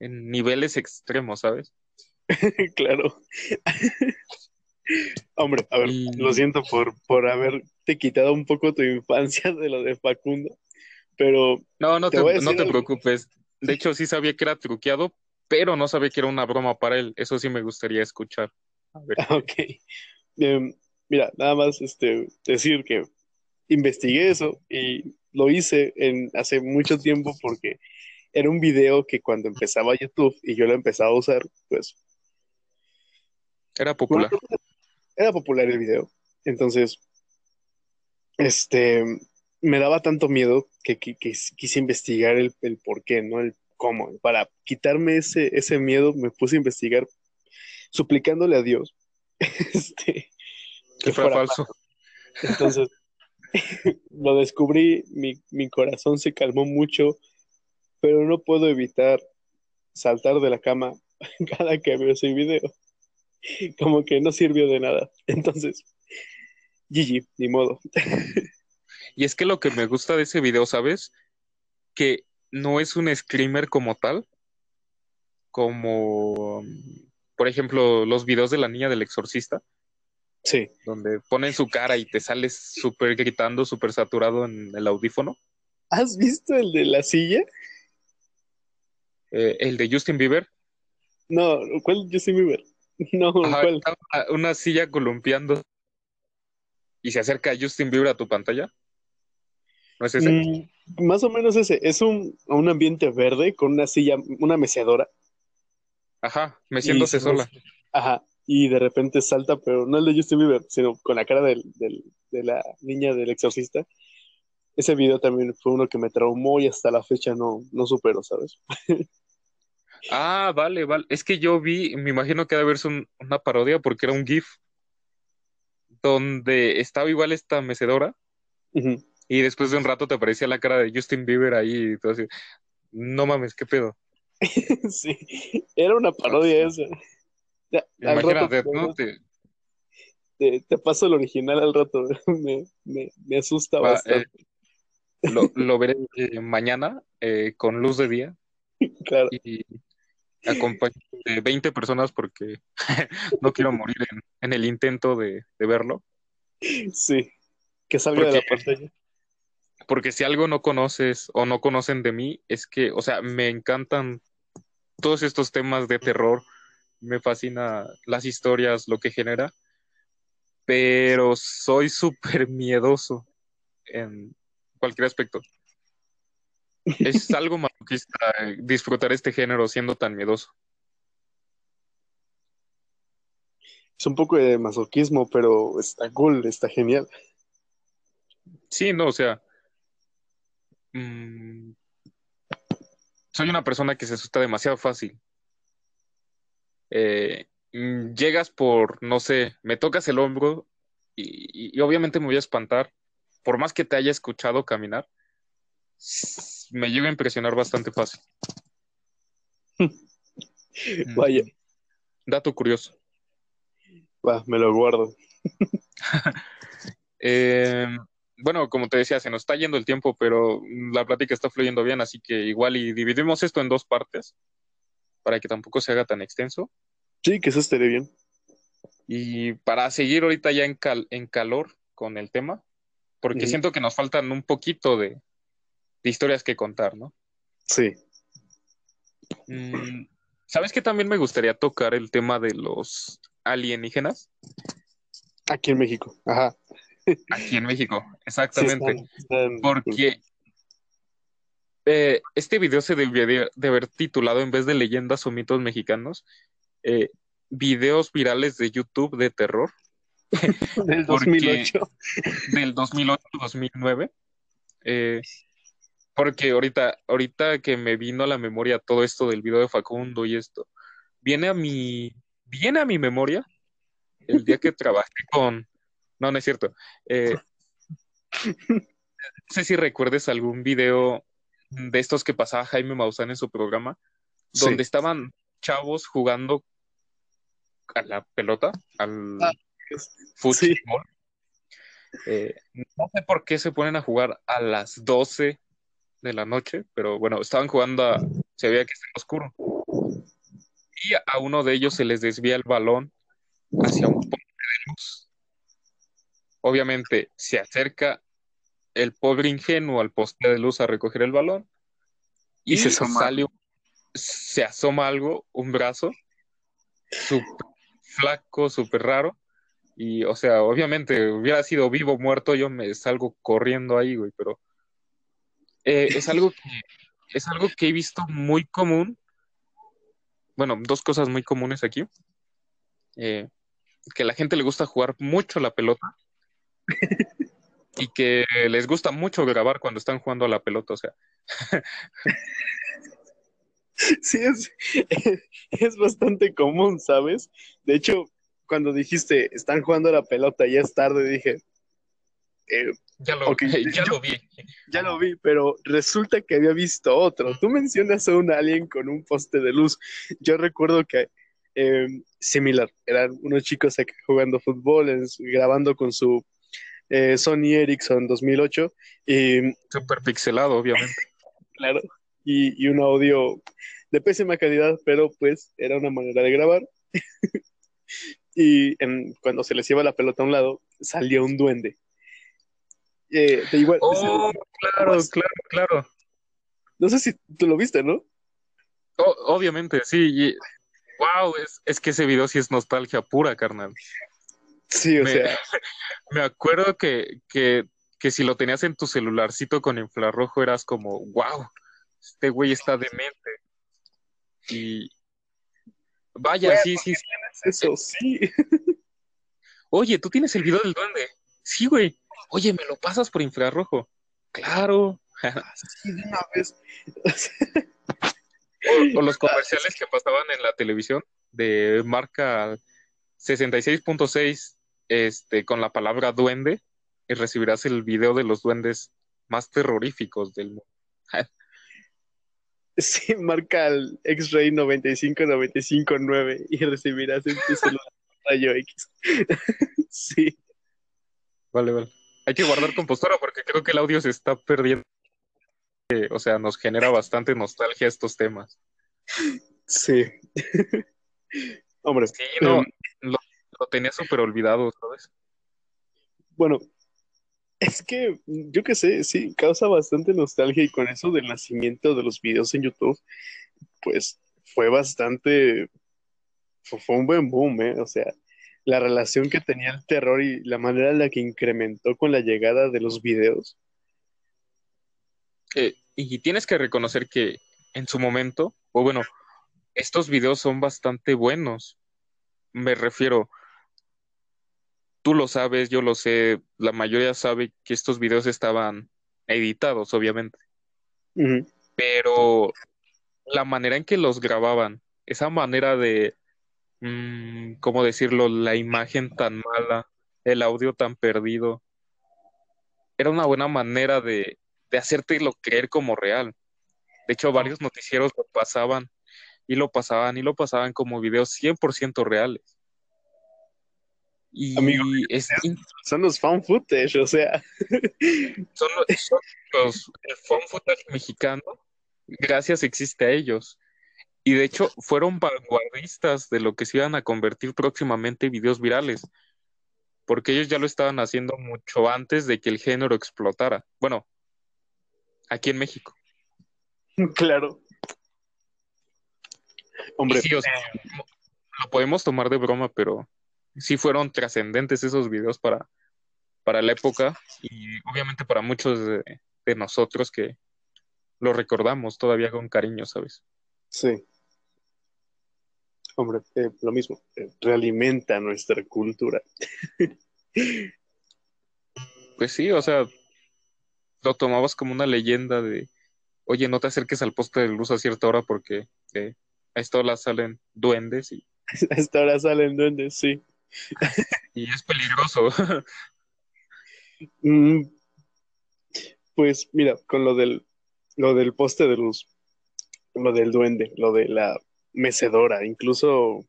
en niveles extremos, ¿sabes? claro. Hombre, a ver, lo siento por, por haberte quitado un poco tu infancia de lo de Facundo. Pero. No, no te, no te preocupes. De hecho, sí sabía que era truqueado, pero no sabía que era una broma para él. Eso sí me gustaría escuchar. A ver. Ok. Em, mira, nada más este, decir que investigué eso y lo hice en, hace mucho tiempo porque era un video que cuando empezaba YouTube y yo lo empezaba a usar, pues. Era popular. Era popular el video. Entonces, este, me daba tanto miedo que, quise investigar el, el, por qué, ¿no? El cómo. Para quitarme ese, ese miedo, me puse a investigar suplicándole a Dios este, que, fuera, falso. Entonces, lo descubrí, mi, mi corazón se calmó mucho, pero no puedo evitar saltar de la cama cada que veo ese video. Como que no sirvió de nada. Entonces, GG, ni modo. Y es que lo que me gusta de ese video, ¿sabes? Que no es un screamer como tal, como, por ejemplo, los videos de la niña del exorcista. Sí. Donde ponen su cara y te sales súper gritando, súper saturado en el audífono. ¿Has visto el de la silla? Eh, el de Justin Bieber. No, ¿cuál Justin Bieber? No, ¿cuál? Una silla columpiando y se acerca Justin Bieber a tu pantalla. ¿No es ese? Mm, más o menos ese. Es un, un, ambiente verde con una silla, una mecedora. Ajá, meciéndose sola. Ajá, y de repente salta, pero no el de Justin Bieber, sino con la cara del, del, de la niña del exorcista. Ese video también fue uno que me traumó y hasta la fecha no, no supero, ¿sabes? ah, vale, vale. Es que yo vi, me imagino que debe haberse un, una parodia porque era un GIF donde estaba igual esta mecedora. Y después de un rato te aparecía la cara de Justin Bieber ahí y todo así. No mames, qué pedo. sí, era una parodia esa. Imagínate, ¿no? Te... Te, paso el original al rato. me, me, me asusta bastante. Eh, lo, lo, veré eh, mañana eh, con luz de día. Claro. Y, acompañado de 20 personas porque no quiero morir en, el intento de, verlo. Sí, que salga de la pantalla. Porque si algo no conoces o no conocen de mí, es que, o sea, me encantan todos estos temas de terror, me fascina las historias, lo que genera, pero soy súper miedoso en cualquier aspecto. Es algo masoquista eh, disfrutar este género siendo tan miedoso. Es un poco de masoquismo, pero está cool, está genial. Sí, no, o sea. Mm, soy una persona que se asusta demasiado fácil. Eh, mm, llegas por, no sé, me tocas el hombro y, obviamente me voy a espantar. Por más que te haya escuchado caminar, me llega a impresionar bastante fácil. Vaya. Dato curioso. Va, me lo guardo. Eh, bueno, como te decía, se nos está yendo el tiempo, pero la plática está fluyendo bien, así que igual y dividimos esto en dos partes para que tampoco se haga tan extenso. Sí, que eso esté bien. Y para seguir ahorita ya en, en calor con el tema, porque siento que nos faltan un poquito de, historias que contar, ¿no? Sí. Mm, ¿Sabes que también me gustaría tocar el tema de los alienígenas? Aquí en México, ajá. Aquí en México, exactamente. Porque eh, este video se debería de haber titulado en vez de leyendas o mitos mexicanos, eh, videos virales de YouTube de terror. del 2008. Del 2008-2009. Eh, porque ahorita, ahorita que me vino a la memoria todo esto del video de Facundo y esto, viene a mi, viene a mi memoria el día que trabajé con, no, no es cierto. Eh, no sé si recuerdes algún video de estos que pasaba Jaime Maussan en su programa, donde estaban chavos jugando a la pelota, al ah, fútbol. Eh, no sé por qué se ponen a jugar a las 12 de la noche, pero bueno, estaban jugando, a, se veía que estaba oscuro. Y a uno de ellos se les desvía el balón hacia un poste de luz. Obviamente se acerca el pobre ingenuo al poste de luz a recoger el balón y, se asoma. se asoma algo, un brazo, súper flaco, súper raro. Y, o sea, obviamente hubiera sido vivo o muerto, yo me salgo corriendo ahí, güey, pero eh, es algo que es algo que he visto muy común. Bueno, dos cosas muy comunes aquí. Eh, que a la gente le gusta jugar mucho la pelota y que les gusta mucho grabar cuando están jugando a la pelota, o sea. sí, es, es bastante común, ¿sabes? De hecho, cuando dijiste, están jugando a la pelota, ya es tarde, dije, eh, ya, lo, ya lo vi. Ya lo vi, pero resulta que había visto otro. Tú mencionas a un alien con un poste de luz. Yo recuerdo que eh, similar, eran unos chicos aquí jugando fútbol, grabando con su eh, Sony Ericsson 2008. Y, Super pixelado, obviamente. Claro, y, un audio de pésima calidad, pero pues era una manera de grabar. y cuando se les lleva la pelota a un lado, salía un duende. Eh, igual, oh, claro, claro, claro. No sé si tú lo viste, ¿no? obviamente, sí. wow, es, es, que ese video sí es nostalgia pura, carnal. Sí, o sea. Me acuerdo que, que, que, si lo tenías en tu celularcito con infrarrojo eras como, wow, este güey está demente. Y. Vaya, sí, sí. sí. Eso, sí. Oye, ¿tú tienes el video del duende? Sí, güey. Oye, ¿me lo pasas por infrarrojo? Claro. sí, de una vez. o, los comerciales que pasaban en la televisión de marca 66.6 este, con la palabra duende y recibirás el video de los duendes más terroríficos del mundo. sí, marca el X-Ray 95959 y recibirás en tu celular rayo X. sí. Vale, vale. Hay que guardar compostura porque creo que el audio se está perdiendo. o sea, nos genera bastante nostalgia estos temas. Sí. Hombre. Sí, no, em, lo, lo tenía súper olvidado, ¿sabes? bueno, es que yo qué sé, sí, causa bastante nostalgia y con eso del nacimiento de los videos en YouTube, pues fue bastante, fue, un buen boom, ¿eh? O sea, la relación que tenía el terror y la manera en la que incrementó con la llegada de los videos. Eh, y tienes que reconocer que en su momento, o bueno, estos videos son bastante buenos. Me refiero, tú lo sabes, yo lo sé, la mayoría sabe que estos videos estaban editados, obviamente, pero la manera en que los grababan, esa manera de, mm, ¿cómo decirlo? La imagen tan mala, el audio tan perdido, era una buena manera de, de hacértelo creer como real. De hecho, varios noticieros lo pasaban y lo pasaban y lo pasaban como videos 100% reales. Y Amigo, es, in- Son los fan footage, o sea, son, los- son los, el found footage mexicano, gracias existe a ellos. Y de hecho, fueron vanguardistas de lo que se iban a convertir próximamente en videos virales, porque ellos ya lo estaban haciendo mucho antes de que el género explotara. Bueno, aquí en México. claro. Hombre, Y sí, o sea, lo podemos tomar de broma, pero sí fueron trascendentes esos videos para, para la época y obviamente para muchos de, de nosotros que lo recordamos todavía con cariño, ¿sabes? sí. Hombre, eh, lo mismo, eh, realimenta nuestra cultura. Pues sí, o sea, lo tomabas como una leyenda de, oye, no te acerques al poste de luz a cierta hora porque eh, a esta hora salen duendes y, Hasta ahora salen duendes, sí. y es peligroso. Mm, pues mira, con lo del, lo del poste de luz, lo del duende, lo de la mecedora, incluso,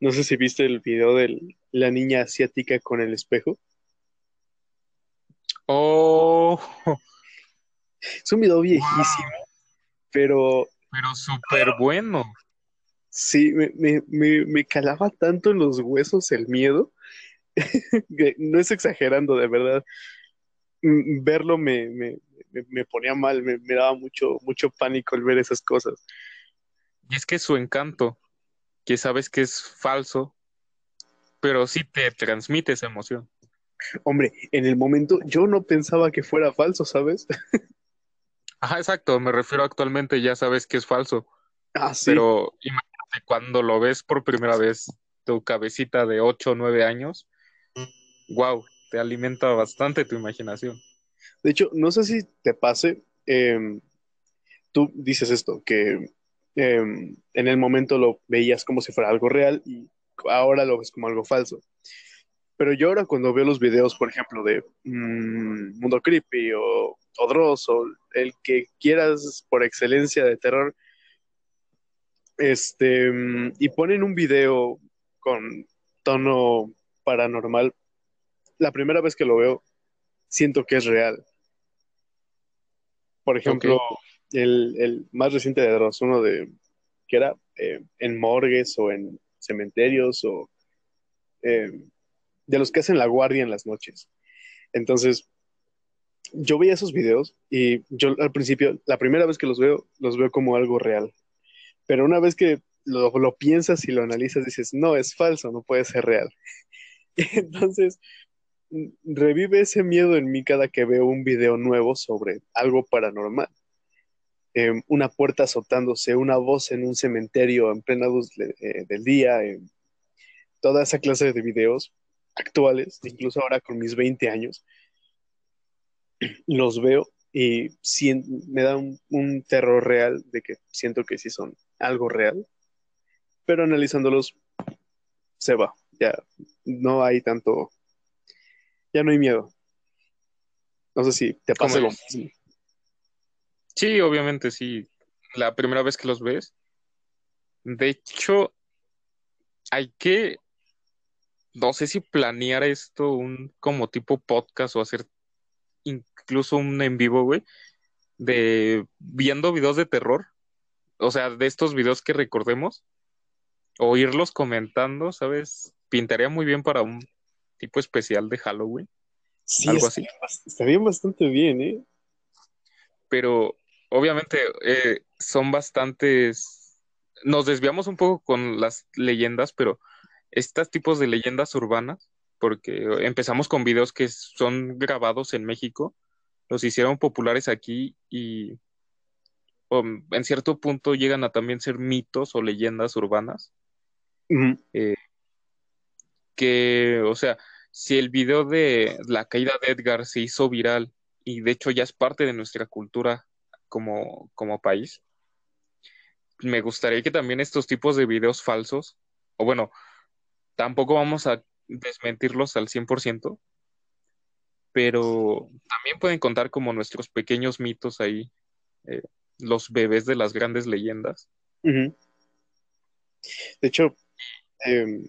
no sé si viste el video de la niña asiática con el espejo. Oh, Es un video viejísimo, pero pero súper bueno. Sí, me, me, me, me calaba tanto en los huesos el miedo, no es exagerando, de verdad. Mm, Verlo me, me, me, me ponía mal, me, me daba mucho, mucho pánico el ver esas cosas. Y es que su encanto, que sabes que es falso, pero sí te transmite esa emoción. Hombre, en el momento yo no pensaba que fuera falso, ¿sabes? Ajá, exacto, me refiero actualmente, ya sabes que es falso, Ah, sí. pero imagínate cuando lo ves por primera vez, tu cabecita de 8 o 9 años, wow, te alimenta bastante tu imaginación. De hecho, no sé si te pase, em, tú dices esto, que em, en el momento lo veías como si fuera algo real y ahora lo ves como algo falso. Pero yo ahora cuando veo los videos, por ejemplo, de mm, Mundo Creepy o, o Dross o el que quieras por excelencia de terror, este, y ponen un video con tono paranormal, la primera vez que lo veo, siento que es real. Por ejemplo, el, el más reciente de Dross, uno de que era eh, en morgues o en cementerios o eh, de los que hacen la guardia en las noches. Entonces, yo veía esos videos y yo al principio, la primera vez que los veo, los veo como algo real. Pero una vez que lo, piensas y lo analizas, dices, no, es falso, no puede ser real. Entonces, mm, revive ese miedo en mí cada que veo un video nuevo sobre algo paranormal. Eh, una puerta azotándose, una voz en un cementerio en plena luz eh, del día, eh, toda esa clase de videos actuales, incluso ahora con mis 20 años, los veo y me da un, un terror real de que siento que sí son algo real, pero analizándolos se va, ya no hay tanto, ya no hay miedo. No sé si te pasa lo mismo. Sí, obviamente sí, la primera vez que los ves. De hecho, hay que, no sé si planear esto un como tipo podcast o hacer incluso un en vivo, güey, de viendo videos de terror o sea, de estos videos que recordemos, o irlos comentando, ¿sabes? Pintaría muy bien para un tipo especial de Halloween. Sí, Algo estaría bas- estaría bastante bien, ¿eh? Pero obviamente eh, son bastantes. Nos desviamos un poco con las leyendas, pero estos tipos de leyendas urbanas, porque empezamos con videos que son grabados en México, los hicieron populares aquí y um, en cierto punto llegan a también ser mitos o leyendas urbanas. Ujú. que, o sea, si el video de la caída de Edgar se hizo viral y de hecho ya es parte de nuestra cultura como, como país, me gustaría que también estos tipos de videos falsos, o bueno, tampoco vamos a desmentirlos al 100%, pero también pueden contar como nuestros pequeños mitos ahí, eh, los bebés de las grandes leyendas. De hecho, em,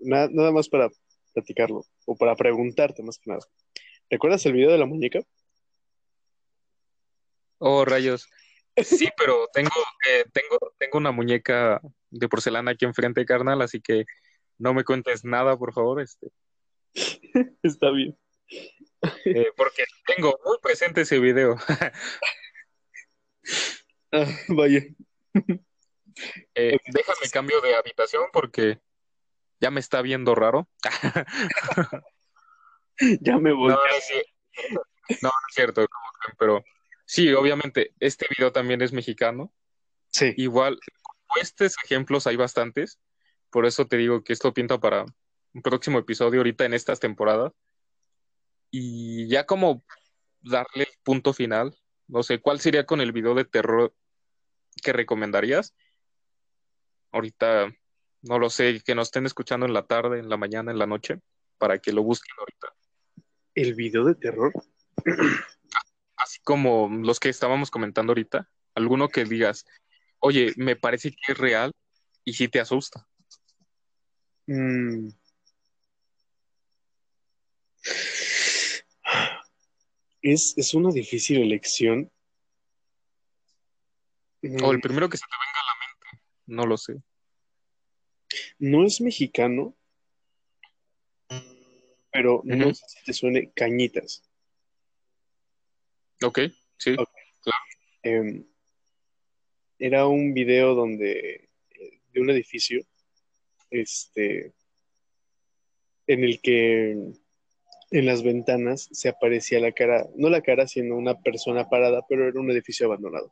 na- nada más para platicarlo, o para preguntarte más que nada. ¿Recuerdas el video de la muñeca? Oh, rayos. Sí, pero tengo, eh, tengo, tengo una muñeca de porcelana aquí enfrente, carnal, así que no me cuentes nada, por favor, este, Está bien. eh, porque tengo muy presente ese video. Ah, vaya. Eh, déjame cambio de habitación porque ya me está viendo raro. Ya me voy. No, no es cierto. No, no es cierto, ¿cómo creen? pero sí, obviamente, este video también es mexicano. Sí. Igual, estos ejemplos hay bastantes, por eso te digo que esto pinta para un próximo episodio ahorita en estas temporadas. Y ya como darle el punto final, no sé, ¿cuál sería con el video de terror que recomendarías? Ahorita, no lo sé, que nos estén escuchando en la tarde, en la mañana, en la noche, para que lo busquen ahorita. El video de terror. Así como los que estábamos comentando ahorita, alguno que digas, oye, me parece que es real y sí te asusta. Mm. Es, es una difícil elección. O el Mm, primero que se te venga a la mente, no lo sé. No es mexicano, pero no Ujú. sé si te suene Cañitas. Ok, sí. Ok. Em, era un video donde eh, de un edificio, este, en el que en las ventanas se aparecía la cara, no la cara, sino una persona parada, pero era un edificio abandonado.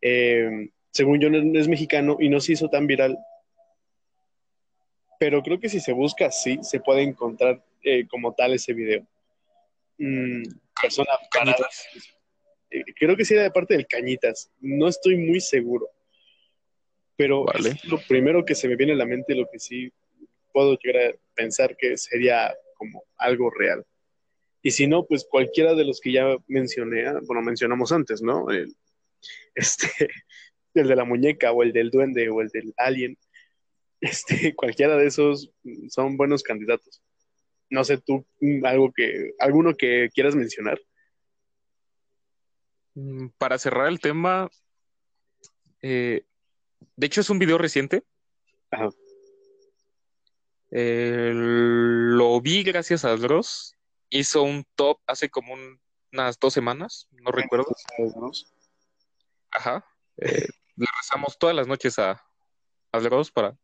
Em, según yo, no es mexicano y no se hizo tan viral, pero creo que si se busca así, se puede encontrar eh, como tal ese video. Mm, persona parada. Eh, creo que sí era de parte del Cañitas, no estoy muy seguro, pero Vale. es lo primero que se me viene a la mente, lo que sí puedo llegar a pensar que sería como algo real. Y si no, pues cualquiera de los que ya mencioné, ah, bueno, mencionamos antes, ¿no? El, este, el de la muñeca o el del duende o el del alien, este, cualquiera de esos son buenos candidatos. No sé tú, mm, algo que, alguno que quieras mencionar. Mm, Para cerrar el tema, eh, de hecho es un video reciente. Ajá. Eh, lo vi gracias a Dross. Hizo un top hace como un- unas dos semanas, no recuerdo. Ajá. Eh, le rezamos todas las noches a, a Dross para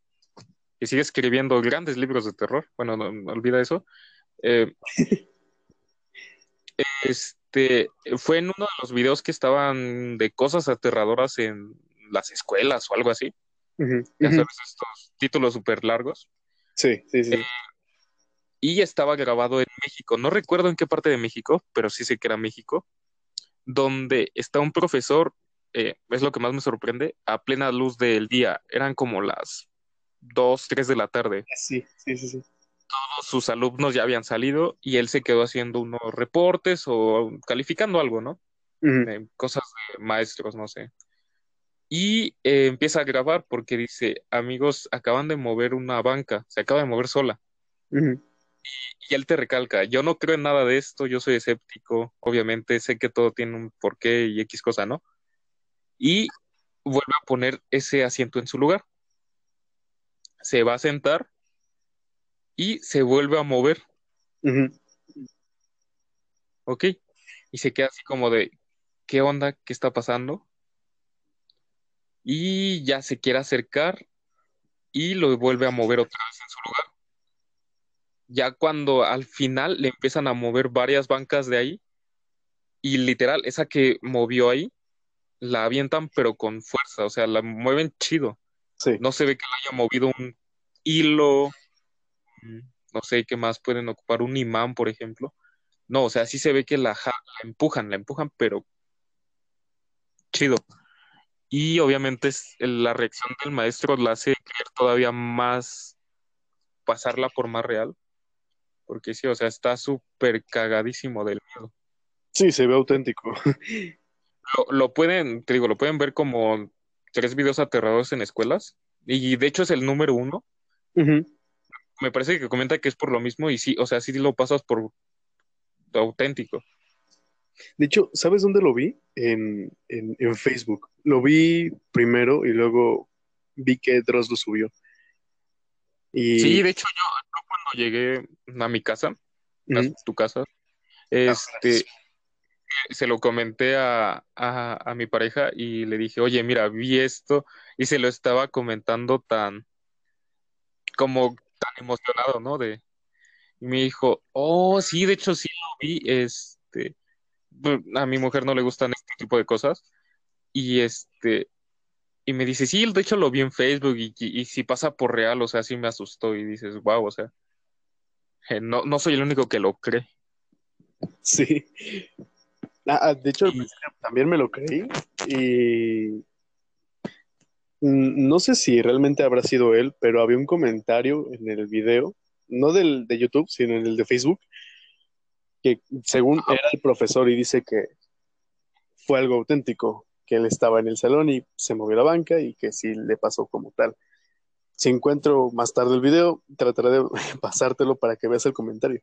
que siga escribiendo grandes libros de terror. Bueno, no, no olvida eso. Eh, este fue en uno de los videos que estaban de cosas aterradoras en las escuelas o algo así. Ya sabes, estos títulos súper largos. Sí, sí, sí. Y estaba grabado en México. No recuerdo en qué parte de México, pero sí sé que era México, donde está un profesor, eh, es lo que más me sorprende, a plena luz del día. Eran como las 2, 3 de la tarde. Sí, sí, sí, sí. Todos sus alumnos ya habían salido y él se quedó haciendo unos reportes o calificando algo, ¿no? Eh, cosas de maestros, no sé. Y eh, empieza a grabar porque dice, amigos, acaban de mover una banca, se acaba de mover sola. Y él te recalca, yo no creo en nada de esto, yo soy escéptico, obviamente sé que todo tiene un porqué y X cosa, ¿no? Y vuelve a poner ese asiento en su lugar. Se va a sentar y se vuelve a mover. Ujú. ¿Ok? Y se queda así como de, ¿qué onda? ¿Qué está pasando? Y ya se quiere acercar y lo vuelve a mover otra vez en su lugar. Ya cuando al final le empiezan a mover varias bancas de ahí y literal, esa que movió ahí, la avientan pero con fuerza, o sea, la mueven chido. Sí. No se ve que le haya movido un hilo, no sé qué más pueden ocupar, un imán, por ejemplo. No, o sea, sí se ve que la, ja- la empujan, la empujan, pero chido. Y obviamente es, la reacción del maestro la hace creer todavía más, pasarla por más real, porque sí, o sea, está súper cagadísimo del miedo. Sí, se ve auténtico. Lo, lo pueden, te digo, lo pueden ver como tres videos aterradores en escuelas, y de hecho es el número uno. Me parece que comenta que es por lo mismo, y sí, o sea, sí lo pasas por auténtico. De hecho, ¿sabes dónde lo vi? En, en, en Facebook. Lo vi primero y luego vi que Dross lo subió. Y Sí, de hecho, yo, yo cuando llegué a mi casa, a tu casa, este, se lo comenté a, a, a mi pareja y le dije, oye, mira, vi esto, y se lo estaba comentando tan, como tan emocionado, ¿no? De, y me dijo, oh, sí, de hecho sí lo vi, este, a mi mujer no le gustan este tipo de cosas, y este, y me dice, sí, de hecho lo vi en Facebook, y, y, y si pasa por real, o sea, sí me asustó, y dices, wow, o sea, eh, no, no soy el único que lo cree. sí. Ah, ah, de hecho, Y- principio también me lo creí y no sé si realmente habrá sido él, pero había un comentario en el video, no del de YouTube, sino en el de Facebook, que según era el profesor y dice que fue algo auténtico, que él estaba en el salón y se movió la banca y que sí le pasó como tal. Si encuentro más tarde el video, trataré de pasártelo para que veas el comentario.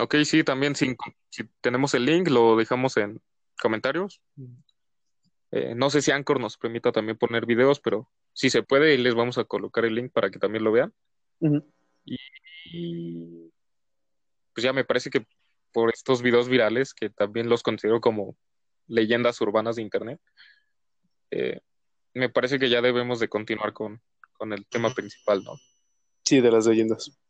Ok, sí, también si, si tenemos el link, lo dejamos en comentarios. Eh, no sé si Anchor nos permita también poner videos, pero si se puede, les vamos a colocar el link para que también lo vean. Y pues ya me parece que por estos videos virales, que también los considero como leyendas urbanas de Internet, eh, me parece que ya debemos de continuar con, con el tema principal, ¿no? Sí, de las leyendas.